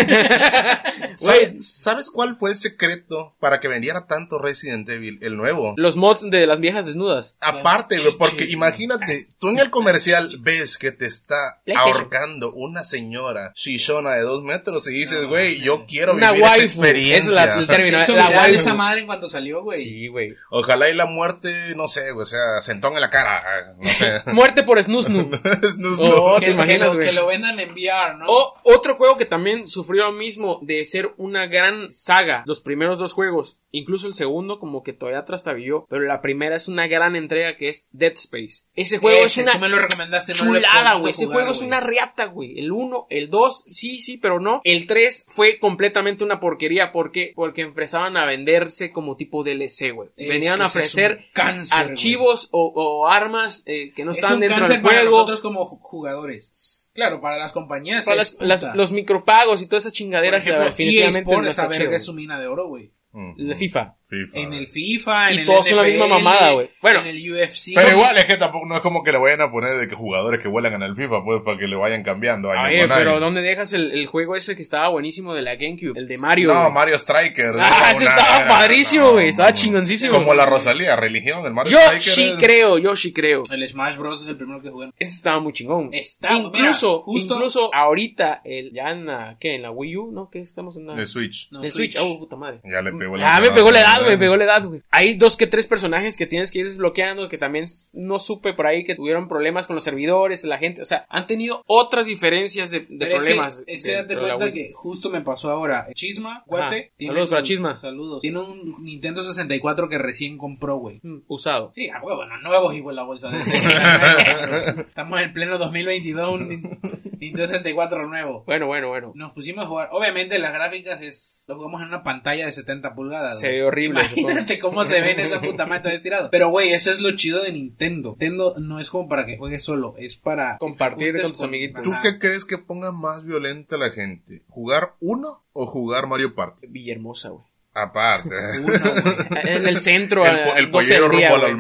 Güey, ¿Sabes, ¿Sabes cuál fue el secreto para que vendiera tanto Resident Evil, el nuevo? los mods de las viejas desnudas. Aparte, güey, porque imagínate, tú en el comercial ves que te está ahorcando una señora shishona de dos metros y dices, güey, yo quiero Una vivir esa waifu. experiencia. Esa es la- el término. la waifu. esa madre en cuanto salió, güey. Sí, güey. Ojalá y la muerte, no sé, güey, o sea, sentón en la cara, no sé. Muerte por snusnu. No, no. Oh, Que, te que imaginas, lo, que lo vendan en VR, ¿no? O otro juego que también sufrió lo mismo de ser una gran saga, los primeros dos juegos, incluso el segundo como que todavía trastabilló, pero la primera es una gran entrega que es Dead Space. Ese juego Ese, es una tú me lo recomendaste, chulada, güey. Ese juego es una riata, güey. El 1, el 2, sí, sí, pero no. El 3 fue completamente una porquería. ¿Por qué? Porque empezaban a venderse como tipo DLC, güey. Venían a ofrecer cáncer, archivos o, o armas eh, que no Es estaban un dentro cáncer del para juego. nosotros como ju- jugadores. Claro, para las compañías Para las- los micropagos y todas esas Por chingaderas ejemplo, definitivamente EA Sports, no está esa verga chido. es su mina de oro, güey. De FIFA. FIFA. en el FIFA, Y en el todos son la misma NFL, mamada, güey. Bueno, en el UFC. Pero igual es que tampoco no es como que le vayan a poner de que jugadores que vuelan en el FIFA, pues para que le vayan cambiando. año Oye, con año. pero ¿dónde dejas el, el juego ese que estaba buenísimo de la GameCube? El de Mario. No. Mario Striker. Ah, ese estaba era- padrísimo, no, güey. Estaba chingoncísimo. Como la Rosalía, religión del Mario Yo Striker. sí es- creo, yo sí creo. El Smash Bros. es el primero que jugué. Ese estaba muy chingón. Está- incluso, mira, justo- incluso ahorita, el, ya en la, ¿qué? En la Wii U, ¿no? ¿Qué estamos en la... El Switch. No, el Switch. Oh, puta madre. Ya le pegó Ah, me pegó la edad, güey, me pegó la edad, güey. Hay dos que tres personajes que tienes que ir desbloqueando, que también no supe por ahí que tuvieron problemas con los servidores, la gente, o sea, han tenido otras diferencias de, de Pero es que- problemas. Es que, de- date cuenta que justo me pasó ahora. Chisma, guate. tiene Saludos para Chisma. Saludos. Tiene un Nintendo 64 que recién compró, güey. Mm, Usado. Sí, a huevo, no nuevos igual la bolsa de Estamos en pleno 2022, un Nin- Nintendo 64 nuevo. Bueno, bueno, bueno. Nos pusimos a jugar. Obviamente las gráficas es lo jugamos en una pantalla de 70 pulgadas. Se ve horrible. Supongo. Imagínate cómo se ve en esa puta madre todo estirado. Pero güey, eso es lo chido de Nintendo. Nintendo no es como para que juegues solo, es para Compartir con tus amiguitos. ¿Tú qué crees que ponga más violenta a la gente? ¿Jugar uno o jugar Mario Party? Villahermosa, güey. Aparte. Uno, güey. En el centro, el, a po- el 12 pollero rumbo a la güey.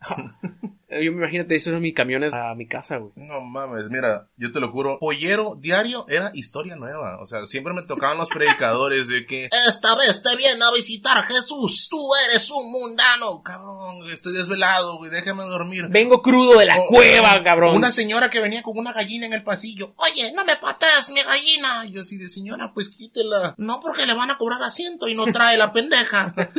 Olmeca. Yo me imagínate, eso eran mis camiones a mi casa, güey. No mames, mira, yo te lo juro, pollero diario era historia nueva. O sea, siempre me tocaban los predicadores de que Esta vez te viene a visitar Jesús. Tú eres un mundano. cabrón, estoy desvelado, güey, déjame dormir. Vengo crudo de la O- cueva, cabrón. Una señora que venía con una gallina en el pasillo. Oye, no me patees mi gallina. Y yo así de señora, pues quítela. No porque le van a cobrar asiento y no trae la pendeja.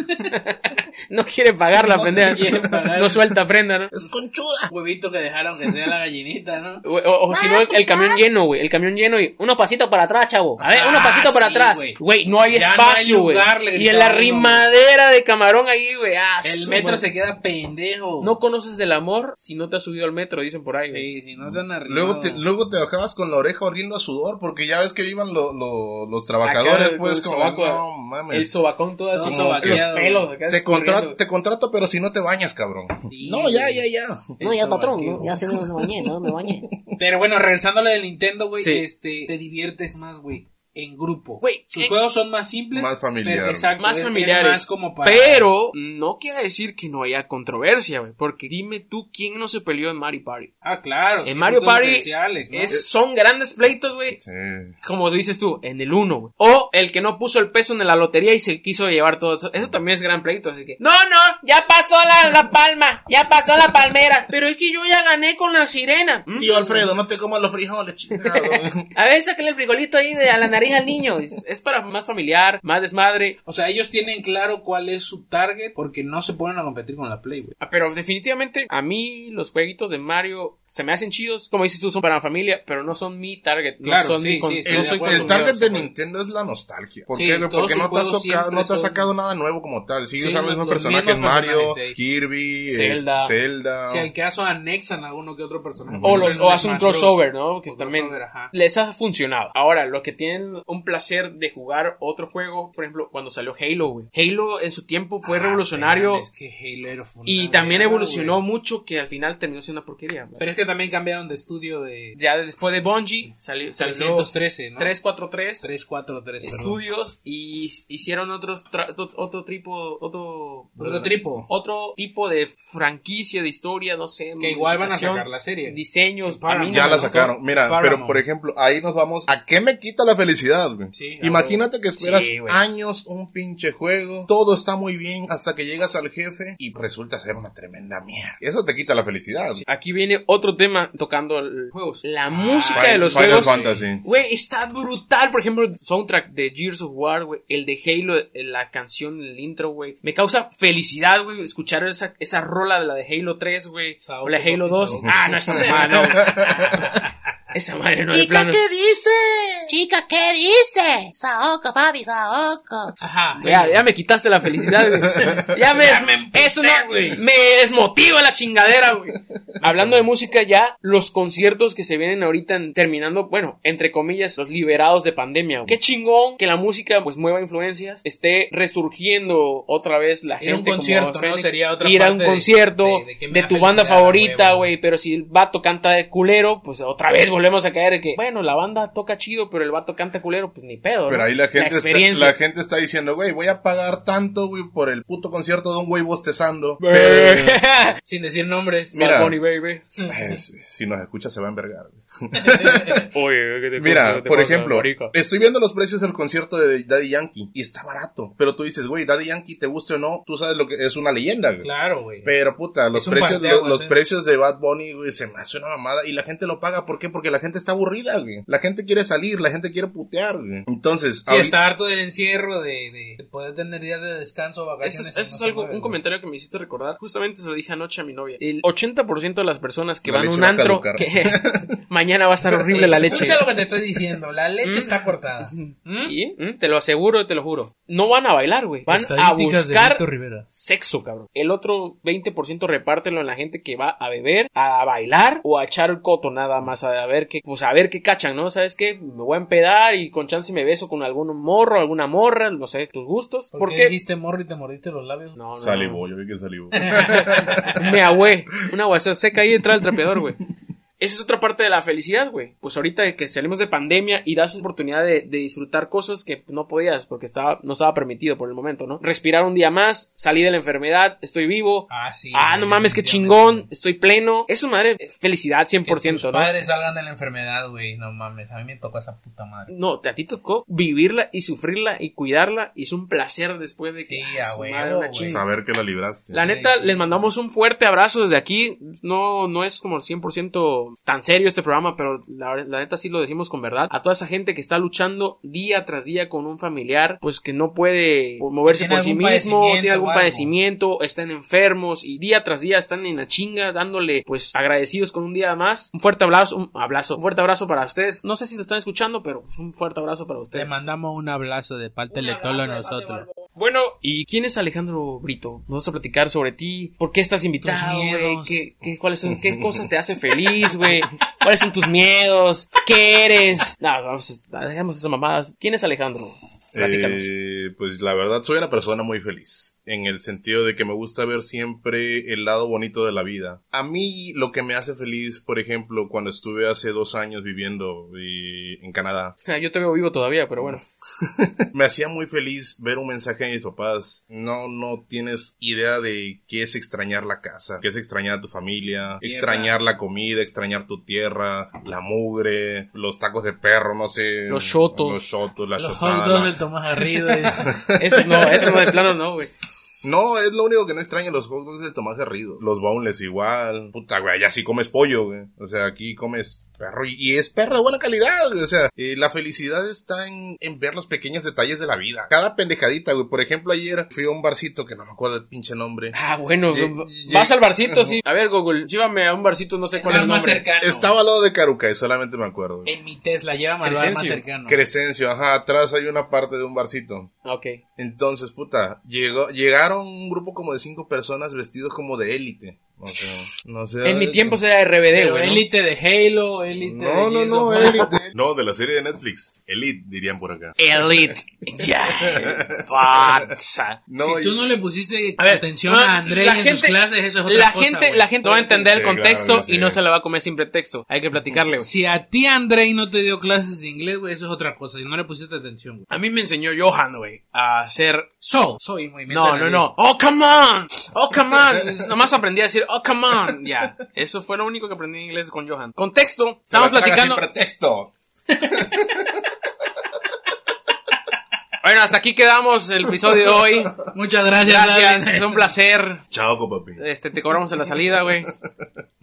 No quiere pagar la No pendeja. quiere pagar. No suelta prenda, ¿no? Es conchuda. Huevito que dejaron que sea la gallinita, ¿no? O, o- o si no, el, el camión lleno, güey. El camión lleno y unos pasitos para atrás, chavo. A ver, Ah, unos pasitos para sí, atrás. güey. No hay Ya espacio, güey. y en la uno, rimadera de camarón ahí, güey. Ah, El metro se queda pendejo. No conoces del amor si no te has subido al metro, dicen por ahí. Sí, si no te han arrimado. Luego te, luego te bajabas con la oreja oliendo a sudor porque ya ves que iban lo- lo- los trabajadores, Acá, pues con como, el sobaco, no mames. El sobacón todo así. Sobaqueado, los pelos acá Te, escurriendo, contra- güey. te contrato, pero si no te bañas, cabrón. Sí, no, ya, güey. ya, No, ya patrón. ¿no? ya se no me bañé, no me bañé. Pero bueno, regresando a lo del Nintendo, güey, Sí. este, te diviertes más, güey, en grupo. Güey, sus eh, juegos son más simples. Más familiar. pero- exacto, más es- es familiares. más como para... Pero no quiere decir que no haya controversia, güey. Porque dime tú quién no se peleó en Mario Party. Ah, claro. En sí, Mario Party especiales, ¿no? es, son grandes pleitos, güey. Sí. Como dices tú, en el 1, güey. O el que no puso el peso en la lotería y se quiso llevar todo eso. Eso también es gran pleito, así que. No, no, ya pasó la, la palma, ya pasó la palmera. Pero es que yo ya gané con la sirena. ¿Mm? Tío Alfredo, no te comas los frijoles, chingado. A ver, sáquenle el frijolito ahí de a la nariz al niño. Es, es para más familiar, más desmadre. O sea, ellos tienen claro cuál es su target porque no se ponen a competir con la Play, güey. Ah, Pero definitivamente a mí los jueguitos de Mario se me hacen chidos. Como dices tú, son para la familia, pero no son mi target. No Claro, son sí, mi con- sí, no estoy El, target de Nintendo es la nostalgia. ¿Por Sí, qué? Porque no te, has siempre no te has son- sacado nada nuevo como tal. Sigues Sí, usando el los- mismo los personaje mismos Mario. Kirby, Zelda. es- Zelda. Si al caso anexan a alguno que otro personaje. O, los, o hace un crossover, ¿no? Que también les ha funcionado. Ahora, lo que tienen un placer de jugar otro juego, por ejemplo, cuando salió Halo, güey. Halo en su tiempo fue Ah, revolucionario Es que Halo era y también evolucionó mucho que al final terminó siendo una porquería. güey. Pero es que también cambiaron de estudio de ya después de Bungie salió, salió 313, ¿no? 343 343. perdón. estudios y hicieron otros otro, otro tipo otro Otro tipo. otro tipo de franquicia de historia no sé Que igual van a sacar la serie. diseños Ya la gustó. sacaron. Mira, Paramount. pero por ejemplo, ahí nos vamos. ¿A qué me quita la felicidad, güey? Sí, Imagínate que esperas Sí, güey. años un pinche juego, todo está muy bien hasta que llegas al jefe y resulta ser una tremenda mierda. Eso te quita la felicidad. aquí viene otro tema tocando el- juegos la música Final- de los Final juegos Fantasy. Güey, está brutal. Por ejemplo, el soundtrack de Gears of War, güey. El de Halo, eh, la canción, el intro, güey. Me causa felicidad, güey, escuchar esa, esa rola de la de Halo 3, güey. O la de Halo papi, 2. Saoco. Ah, no, esa madre no. Esa madre no, Chica, plano. ¿qué dice? Chica, ¿qué dice? Saoco, papi, saoco. Ajá. Ya, ya me quitaste la felicidad, güey. Ya me, Ya me emputé, eso no, güey. me desmotiva la chingadera, güey. Hablando de música ya, los conciertos que se vienen ahorita en- terminando, bueno, entre comillas, los liberados de pandemia, güey. Qué chingón que la música, pues, mueva influencias, esté resurgiendo otra vez la Ir a un gente. como concierto, ¿no? Fénix. Sería otra Ir a un de- concierto de- tu banda favorita, güey, pero si el vato canta de culero, pues otra vez volver volvemos a caer que, bueno, la banda toca chido, pero el vato canta culero, pues ni pedo, Pero ¿no? ahí la gente, está, la gente está diciendo, güey, voy a pagar tanto, güey, por el puto concierto de un güey bostezando. Sin decir nombres. Mira. Bad Bunny, baby. si si nos escucha se va a envergar. Oye, ¿qué te Mira, pasa? ¿Qué te por pasa, ejemplo, marica? estoy viendo los precios del concierto de Daddy Yankee y está barato. Pero tú dices, güey, Daddy Yankee, te guste o no, tú sabes lo que es una leyenda, güey. Claro, güey. Pero puta, los precios, parteaguas, los, los precios de Bad Bunny, güey, se me hace una mamada y la gente lo paga. ¿Por qué? Porque la gente está aburrida, güey. La gente quiere salir, la gente quiere putear, güey. Entonces, Sí, ahorita- está harto del encierro, de, de, de poder tener días de descanso, Eso vacaciones. es, eso no es algo, mueve, un güey. comentario que me hiciste recordar. Justamente se lo dije anoche a mi novia. El 80% de las personas que La van a un antro, que mañana va a estar horrible la leche. Escucha lo que te estoy diciendo. La leche está cortada. ¿Mm? Y, mm, te lo aseguro, te lo juro. No van a bailar, güey. Van a buscar sexo, cabrón. El otro 20% repártelo en la gente que va a beber, a bailar o a echar el coto nada más a ver qué, pues a ver qué cachan, ¿no? ¿Sabes qué? Me voy a empedar y con chance me beso con algún morro, alguna morra, no sé, tus gustos. ¿Por, ¿Por qué qué? dijiste morro y te mordiste los labios? No, no. Salivó, yo vi que salivó. Me agüé. Una guasa seca ahí detrás del trapeador, güey. Esa es otra parte de la felicidad, güey. Pues ahorita que salimos de pandemia y das oportunidad de, de disfrutar cosas que no podías porque estaba, no estaba permitido por el momento, ¿no? Respirar un día más, salí de la enfermedad, estoy vivo. Ah, sí. Ah, güey, no mames, qué chingón, estoy pleno. Eso, madre, felicidad 100%, Que tus ¿no? padres salgan de la enfermedad, güey. No mames, a mí me tocó esa puta madre. No, a ti tocó vivirla y sufrirla y cuidarla. Y es un placer después de que. Sí, ah, huevo, madre, una güey. Saber que la libraste. La neta, les mandamos un fuerte abrazo desde aquí. No, no es como 100% tan serio este programa, pero la, la neta sí lo decimos con verdad. A toda esa gente que está luchando día tras día con un familiar, pues que no puede moverse por sí mismo, tiene algún padecimiento, están enfermos y día tras día están en la chinga dándole, pues agradecidos con un día más. Un fuerte abrazo, un abrazo, un fuerte abrazo para ustedes. No sé si lo están escuchando, pero pues, un fuerte abrazo para Te ustedes. mandamos un abrazo de parte de Tolo a nosotros. Bueno, ¿y quién es Alejandro Brito? Vamos a platicar sobre ti. ¿Por qué estás invitado, güey? ¿Qué, qué, cuáles son, ¿Qué cosas te hacen feliz, güey? ¿Cuáles son tus miedos? ¿Qué eres? No, vamos, a- dejemos esas mamadas. ¿Quién es Alejandro? Eh, pues la verdad soy una persona muy feliz, en el sentido de que me gusta ver siempre el lado bonito de la vida. A mí lo que me hace feliz, por ejemplo, cuando estuve hace dos años viviendo eh, en Canadá, Ah, Yo te veo vivo todavía, pero bueno. me hacía muy feliz ver un mensaje de mis papás. No, no tienes idea de qué es extrañar la casa, qué es extrañar a tu familia, extrañar la comida, extrañar tu tierra, la mugre, los tacos de perro, no sé. Los chotos. Los chotos, la Los chotada. Del Tomás Garrido. es- Eso no, eso no, de plano no, güey. No, es lo único que no extraño los hot dogs del Tomás Garrido. Los boneless igual. Puta, güey, allá sí comes pollo, güey. O sea, aquí comes perro y, y es perro de buena calidad, güey. O sea, eh, la felicidad está en, en ver los pequeños detalles de la vida. Cada pendejadita, güey. Por ejemplo, ayer fui a un barcito que no me acuerdo el pinche nombre. Ah, bueno, Ye- vas ye- al barcito, sí. A ver, Google, llévame a un barcito, no sé cuál es Más el más nombre. cercano. Estaba al lado de Caruca y solamente me acuerdo. En mi Tesla, llévame al bar más cercano. Crescencio, ajá, atrás hay una parte de un barcito. Ok. Entonces, puta, llegó, llegaron un grupo como de cinco personas vestidos como de élite. O sea, no sé. En mi tiempo era RBD, güey. ¿no? élite de Halo, élite No, de no, no, War. élite. No, de la serie de Netflix. Elite, dirían por acá. Elite. Ya. Fatsa. No, si tú y- no le pusiste A ver, atención no, a André la en gente- sus clases, eso es otra la cosa, gente, la gente no va a entender el contexto claro, sí. y no se la va a comer sin pretexto. Hay que platicarle, güey. Si a ti Andrei no te dio clases de inglés, güey, eso es otra cosa. Si no le pusiste atención, güey. A mí me enseñó Johan, güey, a hacer... So, soy movimiento. No, no, no. Oh, come on. Oh, come on. Nomás aprendí a decir, oh, come on. Ya. Eso fue lo único que aprendí en inglés con Johan. Contexto. Estamos platicando. sin pretexto. Bueno, hasta aquí quedamos el episodio de hoy. Muchas gracias, Gracias. David. Es un placer. Chao, papi. Este, te cobramos en la salida, güey.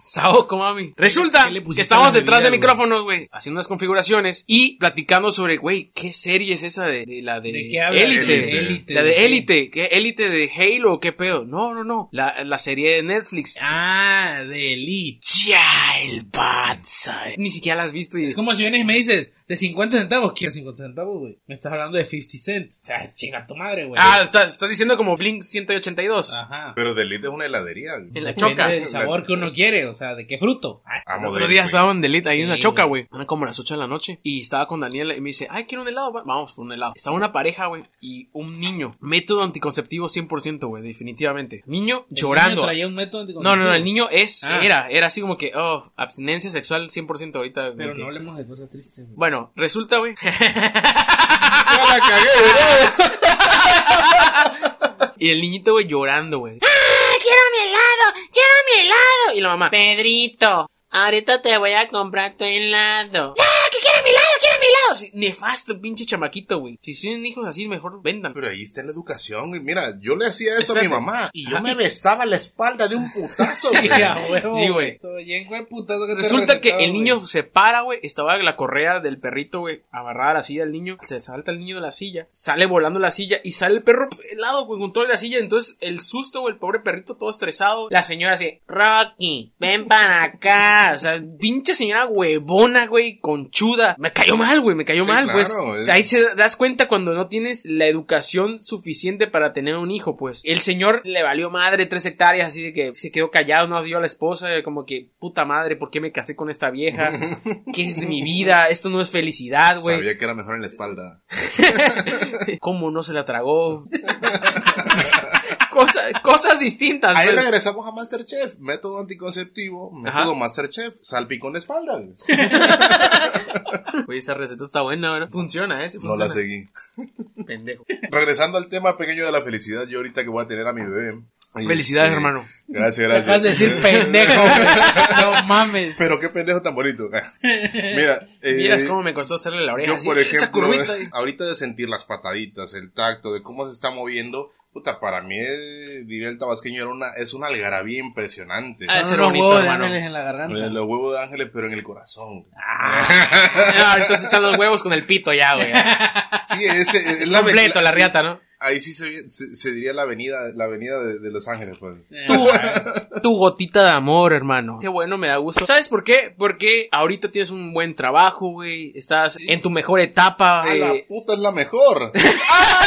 Saoco, mami. Resulta que estamos detrás de bebida, güey? micrófonos, güey, haciendo unas configuraciones y platicando sobre, güey, ¿qué serie es esa de, de la de, ¿De qué hablas? Élite? Élite. La de Élite, ¿qué Élite de Halo? ¿Qué pedo? No, no, no. La, la serie de Netflix. Ah, de Elite. Ya, el. Ni siquiera la has visto y Es como si vienes y me dices, De 50 centavos, ¿qué 50 centavos, güey? Me estás hablando de 50 cent. O sea, chinga tu madre, güey. Ah, estás, estás diciendo como Blink 182. Ajá. Pero Delite es una heladería. En la Depende choca. del sabor que uno quiere, o sea, ¿de qué fruto? Ah, Amo El otro día estaba en Delita ahí en la Sí, choca, güey. Eran como las 8 de la noche. Y estaba con Daniela y me dice, ay, quiero un helado. va- Vamos por un helado. Estaba una pareja, güey. Y un niño. Método anticonceptivo 100%, güey. Definitivamente. Niño ¿El llorando. niño traía un método No, no, no. El niño es, Ah. era, era así como que, oh, abstinencia sexual 100% ahorita. como Pero que- no hablemos de cosas tristes, güey. Bueno, resulta, güey. Ya la cagué, bro. y el niñito, güey, llorando, güey. ¡Ah, quiero mi helado! ¡Quiero mi helado! Y la mamá, Pedrito, ahorita te voy a comprar tu helado. ¡ah, que quiero mi helado! ¡Quiero mi helado! Sí, nefasto, pinche chamaquito, güey. Si tienen hijos así, mejor vendan. Pero ahí está la educación. güey. Mira, yo le hacía eso a mi mamá y yo me besaba la espalda de un putazo, güey. Sí, a güey. Resulta que el niño se para, güey. Estaba la correa del perrito, güey, agarrada a la silla del niño. Se salta el niño de la silla. Sale volando la silla y sale el perro helado, güey, con toda la silla. Entonces, el susto, güey, el pobre perrito todo estresado. La señora así, Rocky, ven para acá. o sea, pinche señora huevona, güey, conchuda. Me cayó mal, güey, me cayó Sí, mal, claro, pues. es- O sea, ahí se das cuenta cuando no tienes la educación suficiente para tener un hijo, pues. El señor le valió madre tres hectáreas, así de que se quedó callado, no dio a la esposa, como que, puta madre, ¿por qué me casé con esta vieja? ¿Qué es mi vida? Esto no es felicidad, güey. Sabía que era mejor en la espalda. ¿Cómo no se la tragó? Cosa- cosas distintas. Ahí pues. regresamos a Masterchef. Método anticonceptivo, método Masterchef, salpicón de espalda. Oye, esa receta está buena, ¿no? Funciona, ¿eh? Sí No la seguí. Pendejo. Regresando al tema pequeño de la felicidad, yo ahorita que voy a tener a mi bebé. Felicidades, este, hermano. Gracias, gracias. acabas de decir pendejo. No mames. Pero qué pendejo tan bonito. Mira, eh, Miras cómo me costó hacerle la oreja. yo así, por esa ejemplo, curvita. ahorita de sentir las pataditas, el tacto, de cómo se está moviendo, puta, para mí, eh, diría el tabasqueño, era una, es una algarabía impresionante. Ah, Son ser unos bonito, huevos de hermano. ángeles en la garganta. Eh, Los huevos de ángeles, pero en el corazón. Ah, ahorita se echan los huevos con el pito ya, güey. Sí, ese, es, Es la completo, la riata, ¿no? Ahí sí se, se, se diría la avenida, la avenida de, de Los Ángeles, pues. Tu, tu gotita de amor, hermano. Qué bueno, me da gusto. ¿Sabes por qué? Porque ahorita tienes un buen trabajo, güey. Estás en tu mejor etapa. ¡A la eh, puta es la mejor! ¡Ah,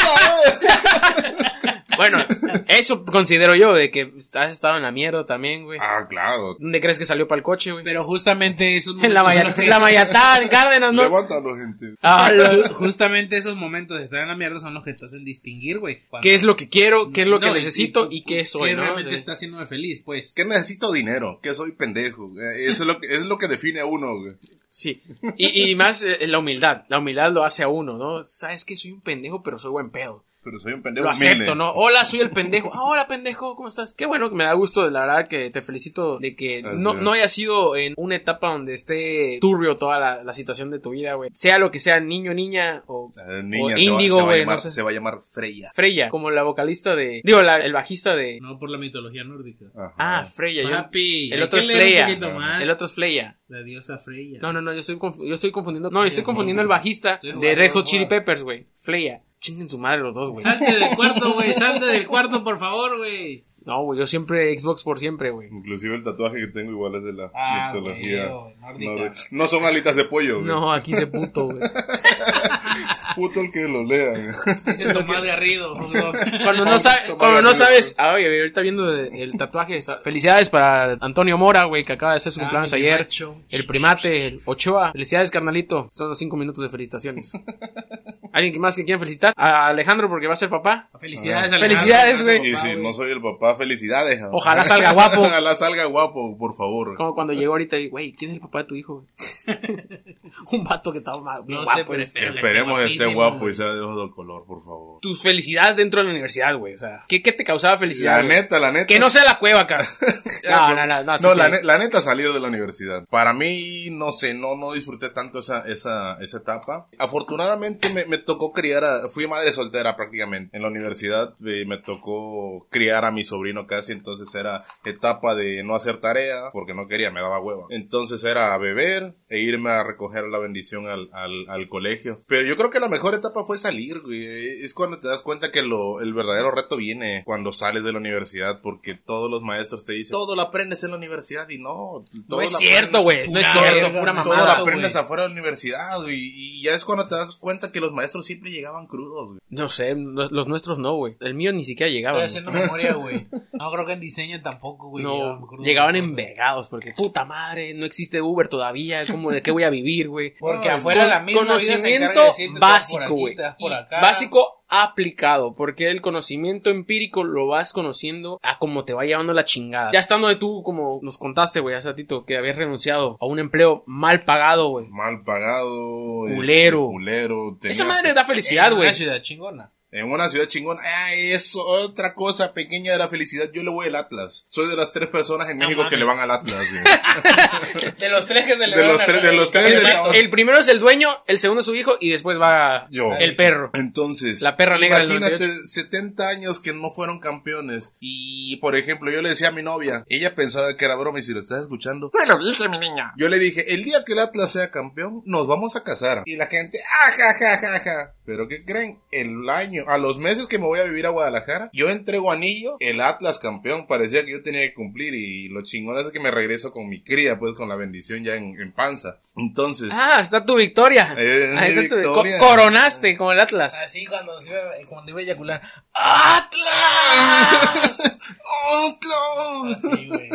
bueno, eso considero yo, de que has estado en la mierda también, güey. Ah, claro. ¿Dónde crees que salió para el coche, güey? Pero justamente esos En la, Maya- momentos- en la Mayatá, en Cárdenas, ¿no? Levántalo, gente. Ah, lo- Justamente esos momentos de estar en la mierda son los que te hacen distinguir, güey. Cuando- ¿Qué es lo que quiero? ¿Qué es lo que No, necesito? y- ¿Y qué soy, ¿Qué no? realmente está haciéndome feliz, pues? Que necesito dinero, que soy pendejo. Eh, Eso es lo que, es lo que define a uno, güey. Sí. Y, y más eh, la humildad. La humildad lo hace a uno, ¿no? Sabes que soy un pendejo, pero soy buen pedo. Pero soy un pendejo Lo acepto, humilde. ¿no? Hola, soy el pendejo. Ah, hola, pendejo, ¿cómo estás? Qué bueno que me da gusto, la verdad que te felicito de que Así no, es. no haya sido en una etapa donde esté turbio toda la, la situación de tu vida, güey. Sea lo que sea, niño, niña o, niña, o índigo, se va a güey, llamar, no sé. se va a llamar Freya. Freya, como la vocalista de... Digo, la- el bajista de... No por la mitología nórdica. Ajá. Ah, Freya. yo- Papi, el hay otro es Freya. El otro es Freya. La diosa Freya. No, no, no, yo estoy, conf- yo estoy confundiendo. No, estoy confundiendo el bajista de Red Hot. Chili Peppers, güey. Freya. Chinguen su madre los dos, güey. Salte del cuarto, güey. Salte del cuarto, por favor, güey. No, güey, yo siempre Xbox por siempre, güey. Inclusive el tatuaje que tengo igual es de la Ah, mitología. nórdica. No son alitas de pollo, güey. No, aquí se puto, güey. Puto el que lo lea. güey. Dice Tomás Garrido. Cuando no, sabes, Tomás cuando no sabes, ah, oye, ahorita viendo el, tatuaje, felicidades para Antonio Mora, güey, que acaba de hacer su Ah, cumpleaños ayer. macho. El primate, el Ochoa. Felicidades, carnalito. Son los cinco minutos de felicitaciones. ¿Alguien que más que quiera felicitar? A Alejandro porque va a ser papá. Felicidades, Felicidades, Alejandro, güey. Y si no soy el papá, felicidades. Ojalá salga guapo. Ojalá salga guapo, por favor. Como cuando llegó ahorita y, güey, ¿quién es el papá de tu hijo? Un vato que estaba más bien No sé, guapo. pero ese. espero. Esperemos que esté guapo y sea de ojos color, por favor. Tus felicidades dentro de la universidad, güey. O sea, ¿qué, qué te causaba felicidad? La güey? neta, la neta. Que no sea la cueva. Ya, no, no, no, no, No, la, ne- la neta salir de la universidad. Para mí, no sé, no, no disfruté tanto esa, esa, esa etapa. Afortunadamente me, me, tocó criar a, fui madre soltera prácticamente. En la universidad eh, me tocó criar a mi sobrino casi, entonces era etapa de no hacer tarea, porque no quería, me daba hueva. Entonces era beber e irme a recoger la bendición al, al, al colegio. Pero yo creo que la mejor etapa fue salir, güey. Es cuando te das cuenta que lo, el verdadero reto viene cuando sales de la universidad, porque todos los maestros te dicen, todo lo aprendes en la universidad y no. todo No es cierto, güey. No es cierto, pura no. todo lo mamada. Mamada, aprendes afuera de la universidad, güey. Y ya es cuando te das cuenta que los maestros siempre llegaban crudos, güey. No sé, los nuestros no, güey. El mío ni siquiera llegaba. Estoy haciendo memoria, güey. No creo que en diseño tampoco, güey. No, llegaban llegaban envergados porque puta madre, no existe Uber todavía, ¿cómo de qué voy a vivir, güey? Porque Ay, afuera la misma vida se conocimiento de decirte, por básico, güey. Básico aplicado, porque el conocimiento empírico lo vas conociendo a cómo te va llevando la chingada. Ya estando de tú, como nos contaste, güey, hace ratito, que habías renunciado a un empleo mal pagado, güey. Mal pagado. este, Culero. culero. Esa madre da felicidad, una güey. ciudad chingona. En una ciudad chingona. Ah, eso, otra cosa pequeña de la felicidad. Yo le voy al Atlas. Soy de las tres personas en No México que mames. le van al Atlas. De los tres que se le De van los a- tres- de los tres El, de- el primero es el dueño, el segundo es su hijo y después va Yo. el perro. Entonces, La perra negra del imagínate 98. 70 años que no fueron campeones. Y, por ejemplo, yo le decía a mi novia, ella pensaba que era broma y si lo estás escuchando, Te lo dije, mi niña. yo le dije, el día que el Atlas sea campeón, nos vamos a casar. Y la gente, ah, ja, ja, ja, ja. Pero ¿qué creen? El año, a los meses que me voy a vivir a Guadalajara, yo entrego anillo, el Atlas campeón, parecía que yo tenía que cumplir y lo chingón es que me regreso con mi cría, pues con la bendición ya en, en panza. Entonces, Ah, está tu victoria. Eh, Ahí tu- co- coronaste como el Atlas. Así cuando, se iba, cuando iba a eyacular. ¡Atlas! ¡Atlas! Así, güey.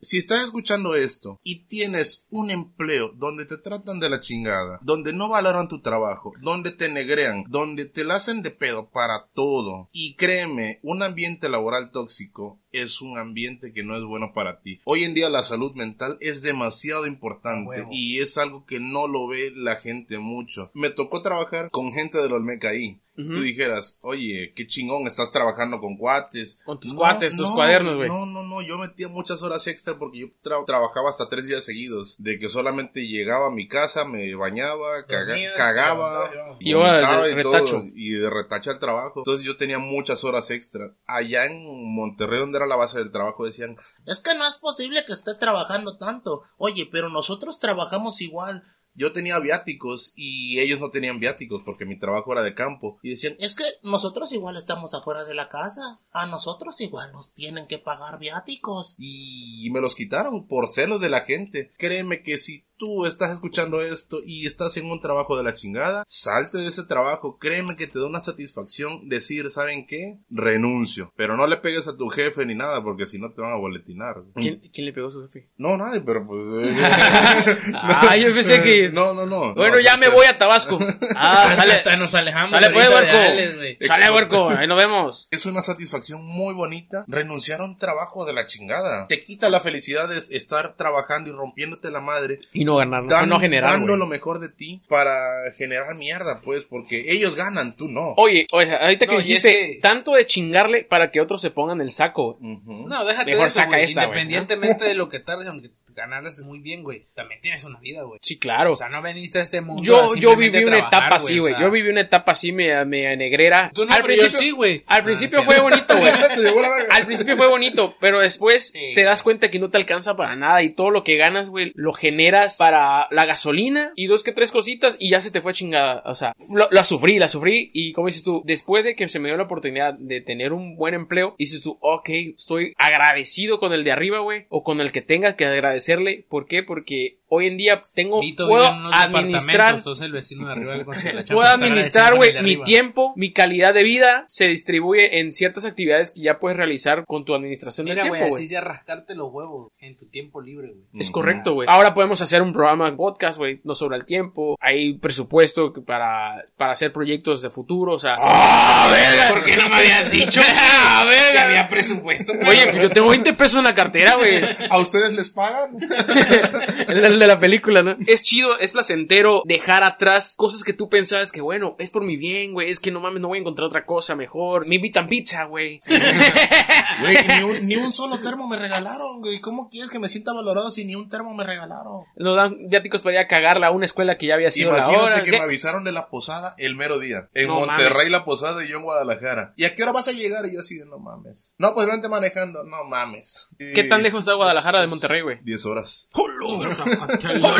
Si estás escuchando esto y tienes un empleo donde te tratan de la chingada, donde no valoran tu trabajo, donde te negrean, donde te la hacen de pedo para todo, y créeme, un ambiente laboral tóxico es un ambiente que no es bueno para ti. Hoy en día la salud mental es demasiado importante y es algo que no lo ve la gente mucho. Me tocó trabajar con gente del Olmeca ahí. Tú dijeras, oye, qué chingón, estás trabajando con cuates. Con tus cuates, tus cuadernos, güey. No, no, no, yo metía muchas horas extra porque yo tra- trabajaba hasta tres días seguidos. De que solamente llegaba a mi casa, me bañaba, caga- cagaba, y iba de retacho. y de retacho al trabajo. Entonces yo tenía muchas horas extra. Allá en Monterrey, donde era la base del trabajo, decían, Es que no es posible que esté trabajando tanto. Oye, pero nosotros trabajamos igual. yo tenía viáticos y ellos no tenían viáticos porque mi trabajo era de campo. Y decían, Es que nosotros igual estamos afuera de la casa. A nosotros igual nos tienen que pagar viáticos. y me los quitaron por celos de la gente. Créeme que si tú estás escuchando esto y estás en un trabajo de la chingada, salte de ese trabajo. Créeme que te da una satisfacción decir, ¿saben qué? Renuncio. Pero no le pegues a tu jefe ni nada porque si no te van a boletinar. ¿Quién, quién le pegó a su jefe? No, nadie, pero pues... eh, Ah, yo pensé que. No, no, no. Bueno, No, ya me sea, voy a Tabasco. Ah, sale. Nos alejamos Sale pues, huerco. Sale, huerco. Ahí nos vemos. Es una satisfacción muy bonita renunciar a un trabajo de la chingada. Te quita la felicidad de estar trabajando y rompiéndote la madre Y no ganar, no, dan- no generar. dando lo mejor de ti para generar mierda, pues, porque ellos ganan, tú no. Oye, oye, ahorita que No, y es dijiste que- tanto de chingarle para que otros se pongan el saco. No, déjate Mejor de eso, saca güey. esta, Independientemente de lo que tardes, aunque ganaras muy bien, güey. También tienes una vida, güey. Sí, claro. O sea, no veniste a este mundo. yo, yo viví una trabajar, etapa así, o güey. sea. Yo viví una etapa así, media, media negrera. Tú no, pero yo sí, güey. Al Ah, principio sí. fue bonito, güey. Al principio fue bonito, pero después Sí. te das cuenta que no te alcanza para nada y todo lo que ganas, güey, lo generas para la gasolina y dos que tres cositas y ya se te fue chingada. O sea, lo, la sufrí, la sufrí y como dices tú, después de que se me dio la oportunidad de tener un buen empleo, dices tú, ok, estoy agradecido con el de arriba, güey, o con el que tenga que ¿Por qué? Porque hoy en día tengo, Vito puedo administrar entonces el vecino de arriba le Puedo administrar, güey, mi tiempo, mi calidad de vida se distribuye en ciertas actividades que ya puedes realizar con tu administración Mira, del güey, tiempo, así güey. sea rascarte los huevos en tu tiempo libre, güey. Es correcto, güey. Ahora podemos hacer un programa podcast, güey, no sobra el tiempo. Hay presupuesto para, para hacer proyectos de futuro, o sea. ¡Ah, verga! ¿Por qué no me habías dicho? ¡Ah, verga! Que había presupuesto. Oye, pues yo tengo 20 pesos en la cartera, güey. ¿A ustedes les pagan? De la película, ¿no? Es chido, es placentero dejar atrás cosas que tú pensabas que, bueno, es por mi bien, güey, es que no mames, no voy a encontrar otra cosa mejor. Me invitan pizza, güey. Güey, ni un, ni un solo termo me regalaron, güey. ¿Cómo quieres que me sienta valorado si ni un termo me regalaron? Nos dan viáticos para ir a cagarla a una escuela que ya había sido la Imagínate hora. que ¿Qué? me avisaron de la posada el mero día. En No Monterrey mames. la posada y yo en Guadalajara. ¿Y a qué hora vas a llegar? Y yo así de no mames. No, pues vente manejando. No mames. ¿Qué tan lejos está Guadalajara de Monterrey, güey? 10 horas. 天亮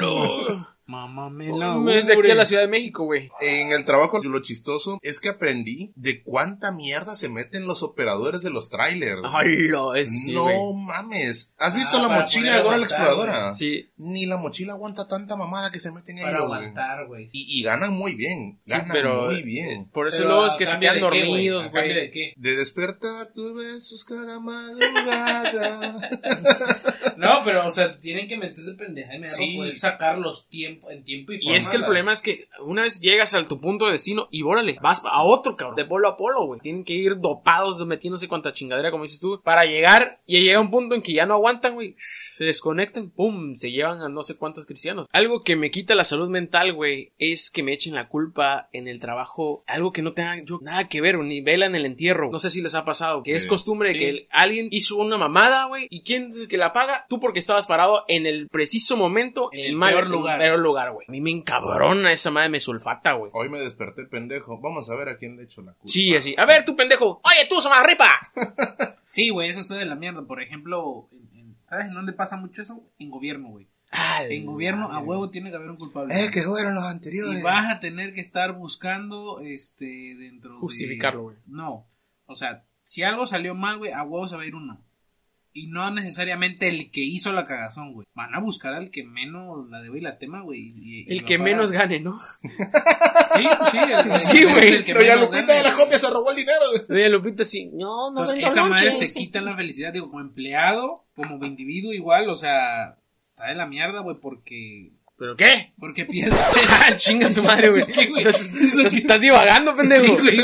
了。Mamá me la Es de aquí a la Ciudad de México, güey. En el trabajo lo chistoso es que aprendí de cuánta mierda se meten los operadores de los trailers. Ay, no, es sí, no mames. ¿Has visto Ah, la para mochila de Dora la Exploradora? Sí. Ni la mochila aguanta tanta mamada que se meten Para ahí. güey. aguantar, güey. Y, y ganan muy bien. Sí, Ganan pero muy eh, bien. por eso Pero, luego es ¿a que se quedan dormidos, ¿A cambio güey. de qué? De despertar tus besos cada madrugada. No, pero, o sea, tienen que meterse pendeja y me Sí. poder sacar los tiempos en tiempo y Y es que el problema es que una vez llegas a tu punto de destino y órale, vas a otro, cabrón, de polo a polo, güey. Tienen que ir dopados, metiéndose cuanta chingadera, como dices tú, para llegar y llega un punto en que ya no aguantan, güey. Se desconectan, pum, se llevan a no sé cuántos cristianos. Algo que me quita la salud mental, güey, es que me echen la culpa en el trabajo, algo que no tenga yo nada que ver, ni vela en el entierro. No sé si les ha pasado, que es costumbre Sí. que el- alguien hizo una mamada, güey, y quién es el que la paga, tú porque estabas parado en el preciso momento, En el mal- peor en lugar. peor lugar, güey. A mí me encabrona esa madre, me sulfata, güey. Hoy me desperté pendejo. Vamos a ver a quién le echo la culpa. Sí, así. A ver, tú pendejo. Oye, tú, ripa. Sí, güey, eso está de la mierda. Por ejemplo, en- en- ¿sabes en dónde pasa mucho eso? En gobierno, güey. En gobierno, a huevo tiene que haber un culpable. Eh, que fueron los anteriores. Y vas a tener que estar buscando, este, dentro de- Justificarlo, güey. No. O sea, si algo salió mal, güey, a huevo se va a ir uno. Y no necesariamente el que hizo la cagazón, güey. Van a buscar al que menos la debe y la tema, güey. y- y El que menos gane, ¿no? Sí, sí, el, el- Sí, güey. el que Doña menos Lupita gane. de la copia se robó el dinero. Doña Lupita sí. No, no Entonces, esa madre te quita la felicidad, digo, como empleado, como individuo igual, o sea, está de la mierda, güey, porque... ¿Pero qué? Porque pierdes... Ah, chinga tu madre, güey. Estás, estás- divagando, pendejo. Sí.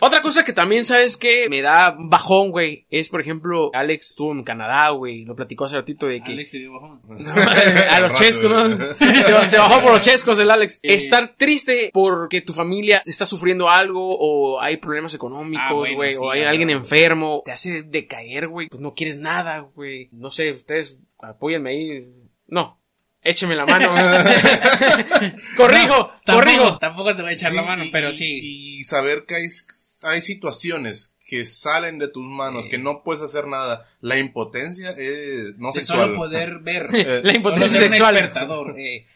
Otra cosa que también sabes que me da bajón, güey, es por ejemplo, Alex estuvo en Canadá, güey, lo platicó hace ratito de que Alex se dio bajón. a los chescos, ¿no? Se, se bajó por los chescos el Alex. Eh. Estar triste porque tu familia está sufriendo algo o hay problemas Ah, económicos, bueno, güey, sí, o hay claro. alguien enfermo, te hace decaer, güey. Pues no quieres nada, güey. No sé, ustedes apóyenme ahí. No. Écheme la mano. corrijo, Tampoco- corrijo. Tampoco te voy a echar la mano, y- pero sí. Y saber que hay, hay situaciones que salen de tus manos, que no puedes hacer nada. La impotencia es no de sexual. solo poder ver. Eh, La impotencia Solo ser un sexual. Espectador, eh,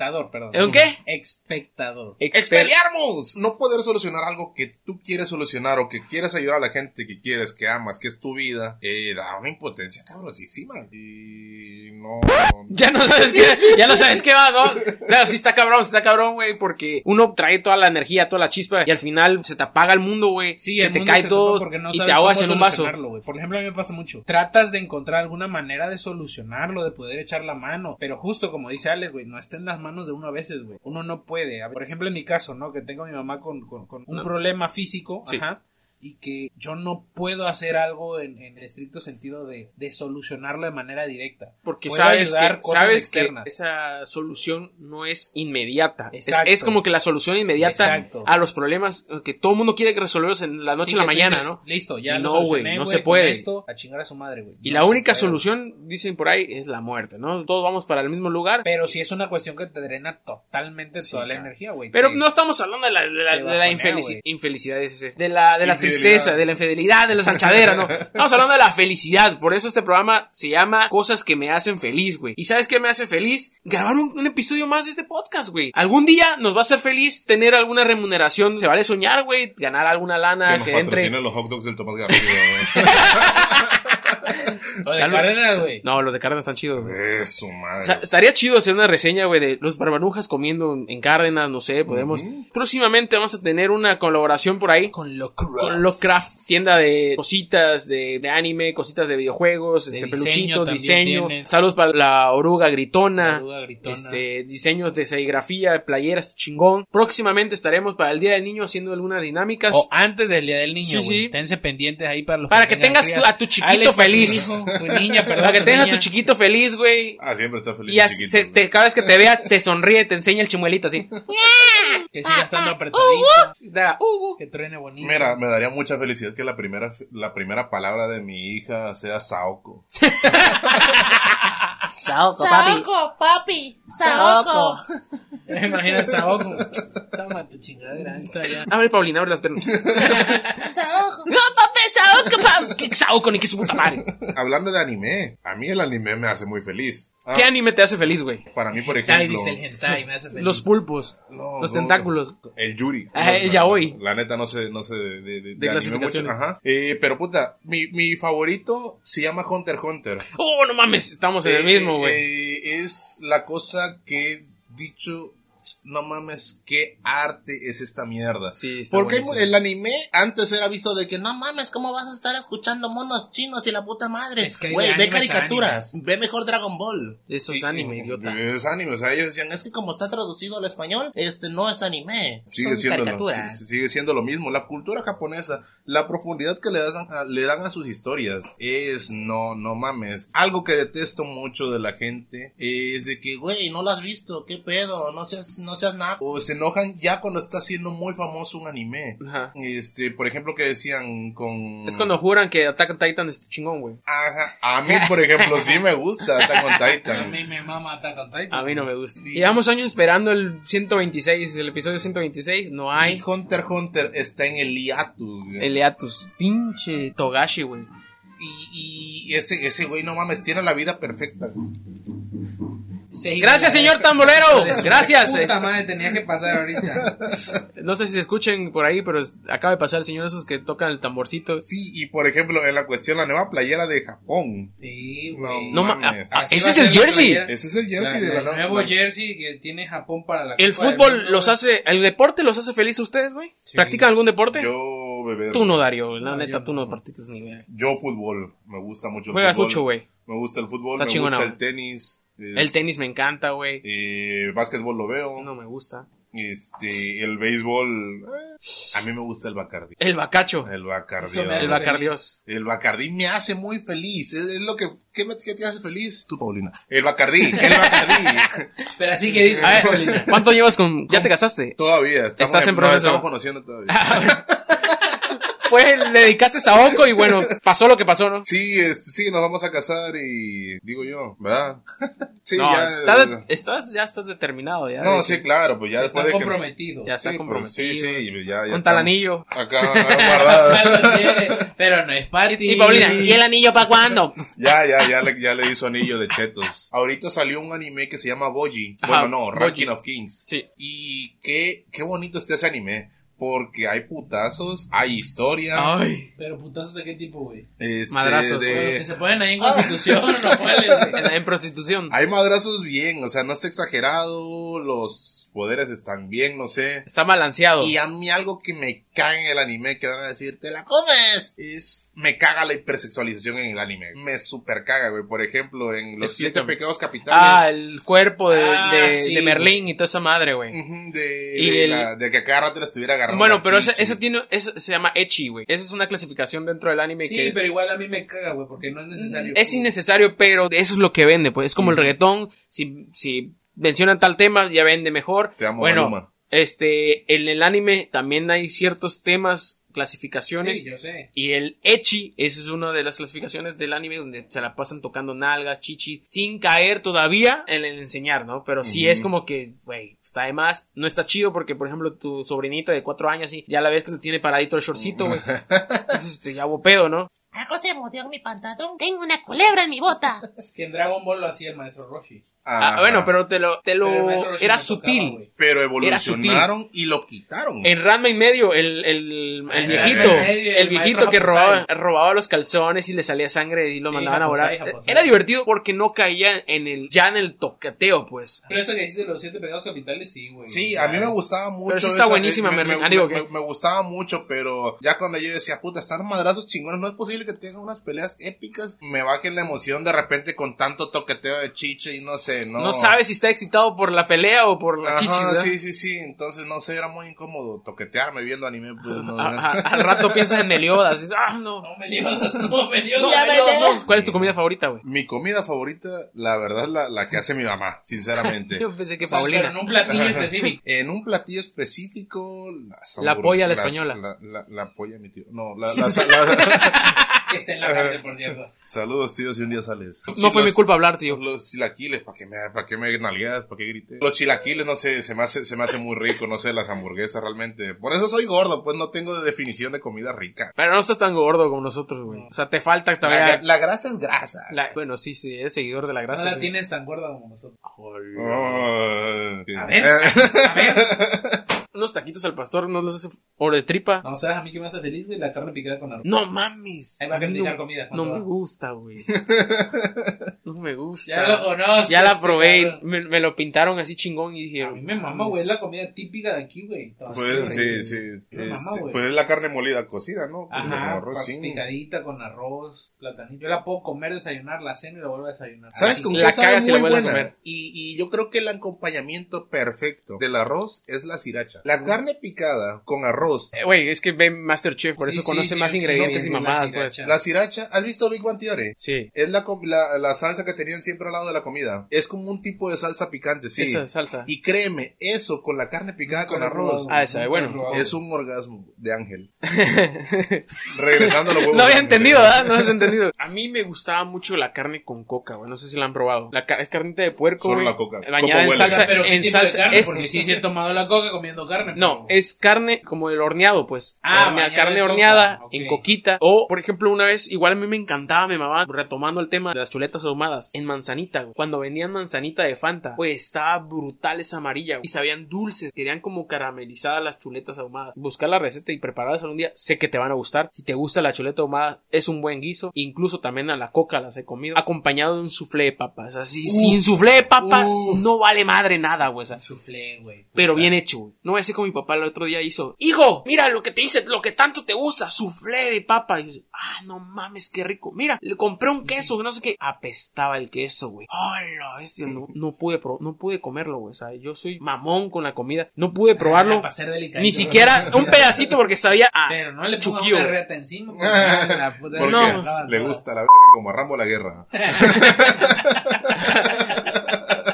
espectador, perdón. ¿Un qué? Espectador. Expelliarmus. No poder solucionar algo que tú quieres solucionar o que quieres ayudar a la gente que quieres, que amas, que es tu vida, eh, da una impotencia cabrosísima. Y no. Ya no sabes qué, ya no sabes qué va, ¿no? Claro, sí está cabrón, sí está cabrón, güey, porque uno trae toda la energía, toda la chispa y al final se te apaga el mundo, güey. Sí, se el te mundo cae se todo no y sabes te ahogas cómo en un vaso. solucionarlo, güey. Por ejemplo, a mí me pasa mucho. Tratas de encontrar alguna manera de solucionarlo, de poder echar la mano, pero justo como dice Alex, güey, no está en las manos de uno a veces, güey. Uno no puede. Por ejemplo, en mi caso, ¿no? Que tengo a mi mamá con, con- con un No. problema físico, Sí. ajá. Y que yo no puedo hacer algo en, en el estricto sentido de, de solucionarlo de manera directa. Porque Puedo sabes, que, sabes externas. que esa solución no es inmediata. Es, como que la solución inmediata Exacto. a los problemas que todo el mundo quiere que resolverlos en la noche Sí, a la mañana, dices, ¿no? Listo, ya Y no, güey, no se puede. esto, a chingar a su madre, güey. Y No la única puede. solución, dicen por ahí, es la muerte, ¿no? Todos vamos para el mismo lugar. Pero si es una cuestión que te drena totalmente toda la energía, güey. Pero Te- no estamos hablando de la, de la, de la infelici- infelicidad, de la, de la. Tristeza, de la infidelidad, de la sanchadera, ¿no? Estamos hablando de la felicidad. Por eso este programa se llama Cosas que me hacen feliz, güey. ¿Y sabes qué me hace feliz? Grabar un, un episodio más de este podcast, güey. Algún día nos va a hacer feliz tener alguna remuneración. Se vale soñar, güey. Ganar alguna lana Que nos que entre. los hot dogs del Tomás Garrido. O de. Cárdenas, güey. No, los de Cárdenas están chidos, güey. Eso, madre. O sea, estaría chido hacer una reseña, güey, de los barbanujas comiendo en Cárdenas, no sé, podemos. Próximamente vamos a tener una colaboración por ahí Con lo con Lovecraft, tienda de cositas de, de anime, cositas de videojuegos, este diseño peluchitos, diseño. Saludos para la oruga gritona. La oruga gritona. Este, diseños de serigrafía, playeras, chingón. Próximamente estaremos para el Día del Niño haciendo algunas dinámicas. O antes del día del niño, Sí, sí. Tense pendientes ahí para los para que tengas crías. a tu chiquito Alex, feliz. Tu hijo, niño, tu niña, perdón. Para que tengas a tu chiquito feliz, güey. Ah, siempre está feliz. Y el así chiquito, se- güey. te- cada vez que te vea, te sonríe, te enseña el chimuelito así. Que siga estando apretadito. Da, uh, uh. Que truene bonito. Mira, me daría mucha felicidad que la primera, la primera palabra de mi hija sea Saoko. Saoco, papi. Saoco, papi. Saoco. Imagina Saoco. Toma tu chingadera. Ya. Abre, Paulina, abre las piernas. Saoco. No, papi, Saoko, papi. ¿Qué Saoko, ni que su puta madre. Hablando de anime, a mí el anime me hace muy feliz. Ah, ¿Qué anime te hace feliz, güey? Para mí, por Hentai, ejemplo, dice el hentai, me hace feliz. Los pulpos, No, los no, tentáculos. El Yuri. Ah, el yaoi. La neta no sé, no sé de, de, de-. Ajá. Eh, pero puta, mi, mi favorito se llama Hunter x Hunter. Oh, no mames, estamos en el eh, es la cosa que he no mames, qué arte es esta mierda. Sí, está Porque buenísimo. el anime antes era visto de que no mames, ¿cómo vas a estar escuchando monos chinos y la puta madre? Es que Güey, ve caricaturas, ve mejor Dragon Ball. Eso es anime, idiota. Es anime, o sea, ellos decían, Es que como está traducido al español, este no es anime. sigue Son siendo, lo, caricaturas. sí, sigue siendo lo mismo. La cultura japonesa, la profundidad que le dan, a, le dan a sus historias es, no, no mames. Algo que detesto mucho de la gente es de que, güey, no lo has visto, qué pedo, no seas, no seas nada. O se enojan ya cuando está siendo muy famoso un anime. Ajá. Este, por ejemplo, que decían con... Es cuando juran que Attack on Titan es chingón, güey. Ajá. A mí, por ejemplo, sí me gusta Attack on A Titan. mí me mama Attack on Titan. A mí no me gusta. Llevamos años esperando el 126, el episodio 126. No Y hay. Hunter x Hunter está en el hiatus, güey. El Eatus. Pinche Togashi, güey. Y, y ese, ese güey, no mames, tiene la vida perfecta. güey. Sí, Gracias, señor tambolero. Gracias. Puta madre, tenía que pasar ahorita. No sé si se escuchen por ahí, pero acaba de pasar el señor esos que tocan el tamborcito. Sí, y por ejemplo, en la cuestión, la nueva playera de Japón. Sí, güey. No, ma- mames. ah, ese es el la jersey. playera. Ese es el jersey de la el nueva nuevo jersey que tiene Japón para la El fútbol Mundo, los hace. ¿El deporte los hace feliz a ustedes, güey? ¿Practican algún deporte? Yo, bebé. Tú no, Dario. La No, neta, tú no no. practicas ni idea. Yo fútbol. Me gusta mucho el Juega fútbol. mucho, güey. Me gusta el fútbol, Está me chingona, gusta el tenis. Es- El tenis me encanta, güey. Eh, básquetbol lo veo. No me gusta. Este, el béisbol. eh, a mí me gusta el Bacardi. El bacacho. El Bacardi. El Bacardios. El Bacardí me hace muy feliz. Es, es lo que, ¿qué, me- qué te hace feliz? Tú, Paulina. El Bacardí, el Bacardí. Pero así que. A ver, ¿cuánto llevas con.? ¿Ya te casaste? todavía. Estamos Estás en proceso. estamos conociendo todavía. Fue, le dedicaste a Oco y bueno, pasó lo que pasó, ¿no? Sí, este, sí, nos vamos a casar y digo yo, ¿verdad? Sí, no, ya. estás, estás- ya estás determinado, ya. no, de sí, que claro, pues ya Está después de que. comprometido. Ya está Sí, pues, comprometido. sí, sí, ya, ya. Con tal estamos anillo. Acá, guardado. Pero no es para ti. Y Paulina, ¿y el anillo para cuándo? Ya, ya, ya le, ya le hizo anillo de chetos. Ahorita salió un anime que se llama Boji. Ajá, bueno, no, Boji. Ranking of Kings. Sí. Y qué, qué bonito está ese anime. Porque hay putazos, hay historia. Ay. Pero putazos de qué tipo, güey. este, Madrazos, de- que se ponen ahí en Constitución, no cuáles, güey. En, en prostitución. Hay madrazos bien, o sea, no está exagerado, los poderes están bien, no sé. Está balanceado. Y a mí algo que me caga en el anime, que van a decir, te la comes, es, me caga la hipersexualización en el anime. Me super caga, güey. Por ejemplo, en los siete pecados capitales. Ah, el cuerpo de, Ah, de, sí, de Merlín y toda esa madre, güey. De, Y de el- la- de que cada rato le estuviera agarrando. Bueno, la pero eso, eso tiene, eso se llama Echi, güey. Esa es una clasificación dentro del anime Sí, que es, pero igual a mí me caga, güey, porque no es necesario. es innecesario, pero eso es lo que vende, pues. Es como el reggaetón. Si, si mencionan tal tema, ya vende mejor. Te amo, bueno, Maluma. este, en el anime también hay ciertos temas, clasificaciones. Sí, yo sé. Y el Echi, esa es una de las clasificaciones del anime donde se la pasan tocando nalgas, chichi, sin caer todavía en el enseñar, ¿no? Pero sí es como que, güey, está de más. No está chido porque, por ejemplo, tu sobrinita de cuatro años, y ya la ves que le tiene paradito el shortcito, güey. Entonces, este, ya hubo pedo, ¿no? Algo se en mi pantalón. Tengo una culebra en mi bota. Que en Dragon Ball lo hacía el maestro Roshi. Ah, Ajá. bueno, pero te lo, te lo, Pero era tocaba, sutil. güey. Pero sutil. evolucionaron y lo quitaron. En Ranma y medio, el, el, el viejito, medio, el el viejito que robaba, robaba los calzones y le salía sangre y lo mandaban a volar. Era divertido porque no caía en el, ya en el toqueteo, pues. Pero eso que dices de los siete pecados capitales, sí, güey. Sí, a mí me gustaba mucho. Pero sí está esa- buenísima, me, me- me- ah, digo me- que- me- gustaba mucho, pero ya cuando yo decía, puta, están madrazos chingones, no es posible que tengan unas peleas épicas. Me baje la emoción de repente con tanto toqueteo de chiche y no sé. Sé, no. No sabe si está excitado por la pelea o por la Ajá, chichis, ¿verdad? sí, sí, sí. Entonces, no sé, era muy incómodo toquetearme viendo anime. Pues, no, A- a- al rato piensas en Meliodas. dices, ah, no. No me Meliodas, no Meliodas. Ya ves. ¿Cuál es tu comida favorita, güey? Mi comida favorita, la verdad, la, la que hace mi mamá, sinceramente. Yo pensé que sea, pero Paulina. en un platillo específico. En un platillo específico, las La hamburg- polla a la las- española. La, la, la polla, mi tío. No, la, la- la- Que está en la cárcel, por cierto. Saludos, tío, si un día sales. No fue Los- mi culpa hablar, tío. Los chilaquiles, ¿para qué me, para qué me nalgueas? ¿Para qué grité? Los chilaquiles, no sé, se me hace, se me hace muy rico, no sé, las hamburguesas realmente. Por eso soy gordo, pues no tengo definición de comida rica. Pero no estás tan gordo como nosotros, güey. O sea, te falta La, todavía. la grasa es grasa. la- bueno, sí, sí, eres seguidor de la No grasa. la sí. tienes tan gorda como nosotros. Sí. A ver, a ver. Unos taquitos al pastor, no los hace. O de tripa. No, ¿sabes a mí qué me hace feliz, güey? La carne picada con arroz. No mames. Ahí va a no, comida, no ¿cuánto me gusta, güey. No me gusta. Ya lo conozco. Ya la este probé. Me, me lo pintaron así chingón y dije. A mí me mama, güey. Es la comida típica de aquí, güey. Pues sí, sí. Me mama, Este, güey. pues es la carne molida cocida, ¿no? Con Ajá, arroz, pa- sí. picadita con arroz, platanito. Yo la puedo comer, desayunar, la cena y la vuelvo a desayunar. ¿Sabes Así. con La qué sabe cagas y la muy vuelves a buena? comer. Y, y yo creo que el acompañamiento perfecto del arroz es la La carne picada con arroz. Eh, Güey, es que ve Masterchef, por Sí, eso sí, conoce sí, más ingredientes y mamadas, la pues. sriracha. La sriracha, ¿has visto Big One Theory? Sí. Es la, la, la salsa que tenían siempre al lado de la comida. Es como un tipo de salsa picante, sí. Esa salsa. Y créeme, eso con la carne picada con he arroz. Ah, esa, bueno. Es un orgasmo de ángel. Regresando a los huevos. No había entendido, ¿verdad? No has entendido. A mí me gustaba mucho la carne con coca, güey. No sé si la han probado. La es carnita de puerco, Solo güey. la coca. Bañada ¿Cómo en huele? O sea, salsa. pero ¿qué en salsa. carne? es- Porque sí, sí he tomado la coca comiendo carne. No, es carne como el horneado, pues. Ah, Hornea- carne horneada en coquita. O, por ejemplo, una vez, igual a mí me encantaba, me mamaba, retomando el tema de las chuletas ahumadas, en manzanita, güey. Cuando vendían manzanita de Fanta, pues estaba brutal esa amarilla, güey. Y sabían dulces, querían como caramelizadas las chuletas ahumadas. Buscar la receta y prepararlas algún día, sé que te van a gustar. Si te gusta la chuleta ahumada, es un buen guiso. Incluso también a la coca las he comido. Acompañado de un soufflé de papas. Así, sin soufflé de papa, Uf. no vale madre nada, güey. O sea, Soufflé, güey. pero bien hecho, güey. No voy a decir como mi papá el otro día hizo. Hijo, mira lo que te hice, lo que tanto te gusta, soufflé de papa. Y yo, ah, no mames, qué rico. Mira, le compré un queso, que no sé qué. Apestaba el queso, güey. Hola, bestia, no, no pude pro- no pude comerlo, güey. O sea, yo soy mamón con la comida. No pude probarlo. Ah, para ser delicadito. Ni siquiera un pedacito porque sabía a Pero no le chuquillo, una reta encima. porque la puta Porque No. le gusta la verga como a Rambo la guerra.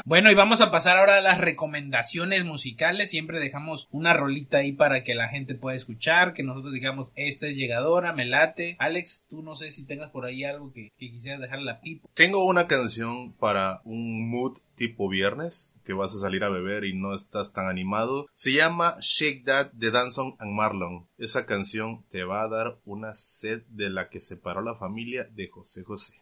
Bueno, y vamos a pasar ahora a las recomendaciones musicales. Siempre dejamos una rolita ahí para que la gente pueda escuchar, que nosotros digamos, esta es llegadora, me late. Alex, tú no sé si tengas por ahí algo que, que quisieras dejar la pipa. Tengo una canción para un mood tipo viernes que vas a salir a beber y no estás tan animado. Se llama Shake That de Danson and Marlon. Esa canción te va a dar una sed de la que separó la familia de José José.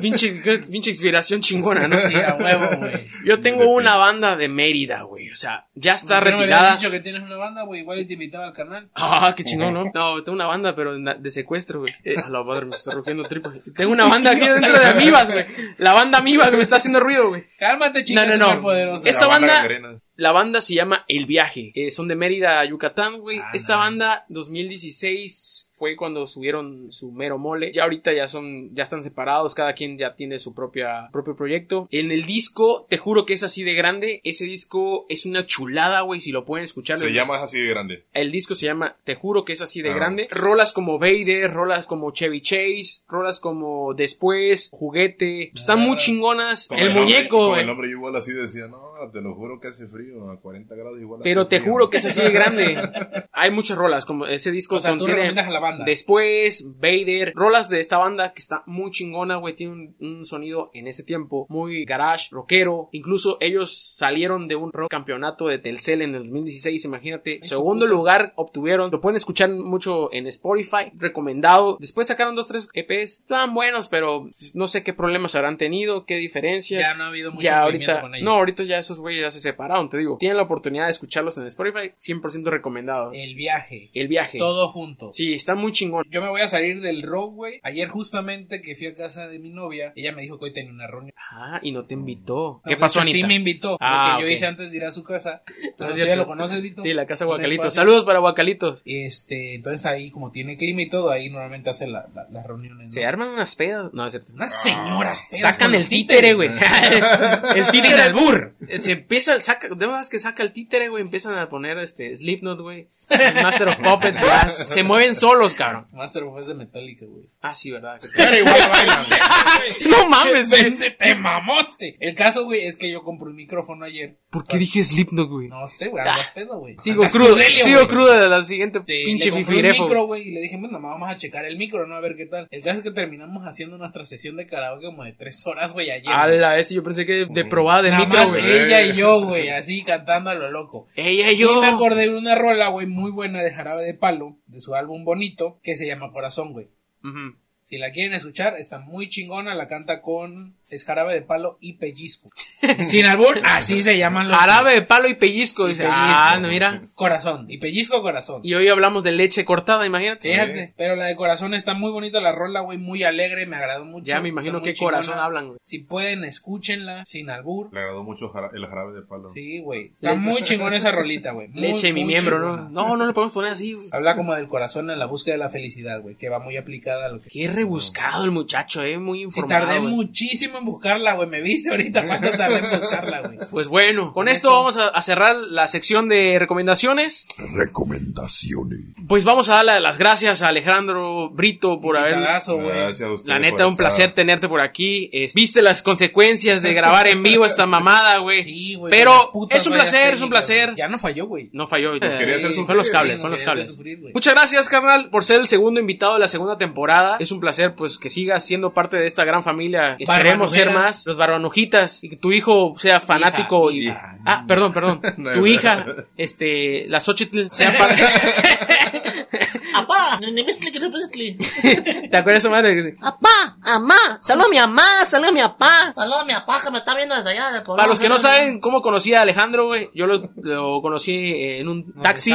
Pinche, pinche inspiración chingona, ¿no? sí, a huevo, güey. Yo tengo una banda de Mérida, güey. O sea, ya está ¿Por qué no me retirada. habías dicho que tienes una banda, güey? Igual te invitaba al canal. Ah, qué chingón, ¿no? No, tengo una banda, pero de secuestro, güey. Eh, a la madre, me está rugiendo tripas. Tengo una banda aquí dentro de Amibas, güey. La banda Amibas que me está haciendo ruido, güey. Cálmate, chicas, No, no, no. poderosa. Esta La banda-. La banda se llama El Viaje. Eh, son de Mérida, a Yucatán, güey. Ah, Esta nice. banda, 2016, fue cuando subieron su mero mole. Ya ahorita ya son, ya están separados. Cada quien ya tiene su propia, propio proyecto. En el disco, te juro que es así de grande. Ese disco es una chulada, güey. Si lo pueden escuchar. Se llama así de grande. El disco se llama Te juro que es así de Ah. grande. Rolas como Vader, rolas como Chevy Chase, rolas como Después, Juguete. Están muy chingonas. Con el, nombre- muñeco, Con el nombre igual así decía, no, te lo juro que hace frío, a 40 grados igual. hace Pero te frío". juro que es así de grande. Hay muchas rolas, como ese disco O sea, tú contiene recomiendas a la banda. Después, Vader, rolas de esta banda que está muy chingona, güey, tiene un, un sonido en ese tiempo muy garage, rockero. Incluso ellos salieron de un rock campeonato de Telcel en el 2016, imagínate. Segundo lugar obtuvieron, lo pueden escuchar mucho en Spotify, recomendado. Después sacaron dos, tres EPs, estaban buenos, pero no sé qué problemas habrán tenido, qué diferencias. Ya no ha habido mucho ya ahorita, con ellos. no, ahorita ya esos esos güeyes ya se separaron, te digo. Tienen la oportunidad de escucharlos en Spotify, 100% recomendado. El viaje. El viaje. Todo junto. Sí, está muy chingón. Yo me voy a salir del rock, güey. Ayer justamente que fui a casa de mi novia, ella me dijo que hoy tenía una reunión. Ah, y no te invitó. No, ¿Qué pasó, Anita? Sí me invitó. Ah, lo que yo hice antes de ir a su casa. Ah, ¿Tú cierto. ya lo conoces, Vito? Sí, la casa Guacalitos. Saludos para Guacalitos. Este, entonces ahí, como tiene clima y todo, ahí normalmente hace la- la- las reuniones. ¿no? Se arman unas pedas. No, es cierto. Unas señoras. pedas Sacan el títere, güey. el títere Sin albur. Se empieza, saca, de verdad que saca el títere, güey. Empiezan a poner este Slipknot, güey. Master of Puppets, ya, se mueven solos, cabrón. Master of es de Metallica, güey. Ah, sí, verdad. Pero igual bailan. no mames, güey. Te mamaste. El caso, güey, es que yo compré un micrófono ayer. ¿Por qué dije Slipknot, güey? No sé, güey, andas pedo, güey. Sigo Andas crudo, crudelio, sigo crudo de la siguiente Sí, pinche le compré un micro, güey, y le dije, bueno, vamos a checar el micro, ¿no? A ver qué tal. El caso es que terminamos haciendo nuestra sesión de karaoke como de tres horas, güey, ayer. A la vez, yo pensé que de probada de Nada micro, güey. ella y yo, güey, así cantando a lo loco. Ella y Y yo. me acordé de una rola, güey, muy buena de Jarabe de Palo, de su álbum Bonito, que se llama Corazón, güey. Ujú. Si la quieren escuchar, está muy chingona, la canta con es Jarabe de Palo y Pellizco. Sin albur, así se llaman los Jarabe de palo y pellizco. Dice, pellizco. ah, no, mira. Corazón, y Pellizco Corazón. Y hoy hablamos de leche cortada, imagínate. Fíjate, pero la de corazón está muy bonita, la rola, güey, muy alegre, me agradó mucho. Ya me imagino qué corazón hablan, güey. Si pueden, escúchenla, sin albur. Le agradó mucho el jarabe de palo. Sí, güey. Está muy chingona esa rolita, güey. Leche mi miembro, chingona. ¿no? No, no le podemos poner así, güey. Habla como del corazón en la búsqueda de la felicidad, güey, que va muy aplicada a lo que... Qué rebuscado el muchacho, eh. Muy informado. tardé güey. muchísimo en buscarla, güey. Me viste ahorita cuánto tardé en buscarla, güey. Pues bueno, con esto vamos a, a cerrar la sección de recomendaciones. Recomendaciones. Pues vamos a darle las gracias a Alejandro Brito por haber. Gracias a usted La neta, un estar. placer tenerte por aquí. Es- Viste las consecuencias de grabar en vivo esta mamada, güey. Sí, güey. Pero es un placer, es un placer. Ya no falló, güey. No falló. Nos quería hacer Sí, sufrir, Fue los cables, sí, fue los cables. sufrir. Muchas gracias, carnal, por ser el segundo invitado de la segunda temporada. Es un placer, pues, que sigas siendo parte de esta gran familia. Esperemos ser más. Los barbanujitas. Y que tu hijo sea fanático y... Hija. Ah, perdón, perdón. No, tu no. hija, este, la Xochitl, sea parte... Apá, no me. ¿Te acuerdas madre? Apá, amá, saluda a mi mamá, saluda a mi papá. Saludos a mi apá que me está viendo desde allá. del poblado. Para los que no saben cómo conocí a Alejandro, güey, yo lo, lo conocí en un taxi.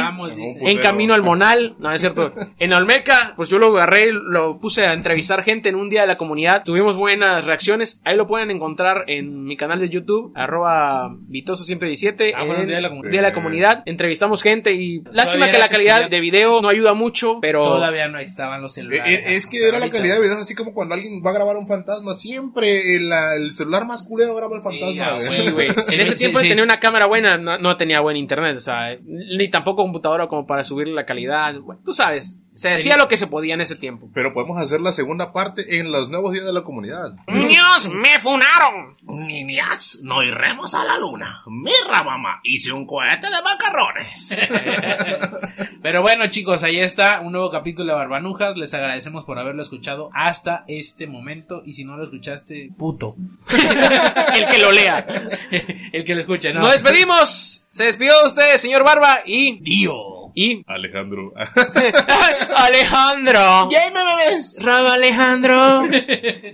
En camino al Monal, no es cierto. En Olmeca, pues yo lo agarré, lo puse a entrevistar gente en un día de la comunidad. Tuvimos buenas reacciones. Ahí lo pueden encontrar en mi canal de YouTube, arroba Vitoso117. Ah, bueno, en Día de la Comunidad. Día de la Comunidad. Entrevistamos gente y lástima que la calidad de video no ayuda mucho, pero Todavía no estaban los Eh, celulares. eh, es que era la calidad de videos así como cuando alguien va a grabar un fantasma. Siempre el, la- el celular más culero graba el fantasma. ah. En ese Sí, tiempo sí. tenía una cámara buena, no, no tenía buen internet, o sea, ni tampoco computadora como para subir la calidad. Bueno, tú sabes, se hacía lo que se podía en ese tiempo. Pero podemos hacer la segunda parte en los nuevos días de la comunidad. Dios, me funaron. Niñas, no iremos a la luna. Mira, mamá, hice un cohete de macarrones. Pero bueno, chicos, ahí está un nuevo capítulo de Barbanujas. Les agradecemos por haberlo escuchado hasta este momento. Y si no lo escuchaste, puto. El que lo lea. El que lo escuche, ¿no? Nos despedimos. Se despidió de ustedes, señor Barba y. Dio. Y. Alejandro. Alejandro. ¡Yay, me bebés! Raba Alejandro.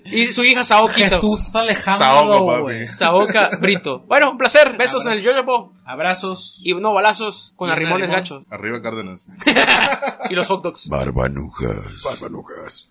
Y su hija Saoquito. Jesús Alejandro, Saoco, papi. güey. Saoca Brito. Bueno, un placer. Besos en el yoyopo. Abrazos. Y no balazos con arrimones gachos. Arriba Cárdenas. Y los hot dogs. Barbanujas. Barbanujas.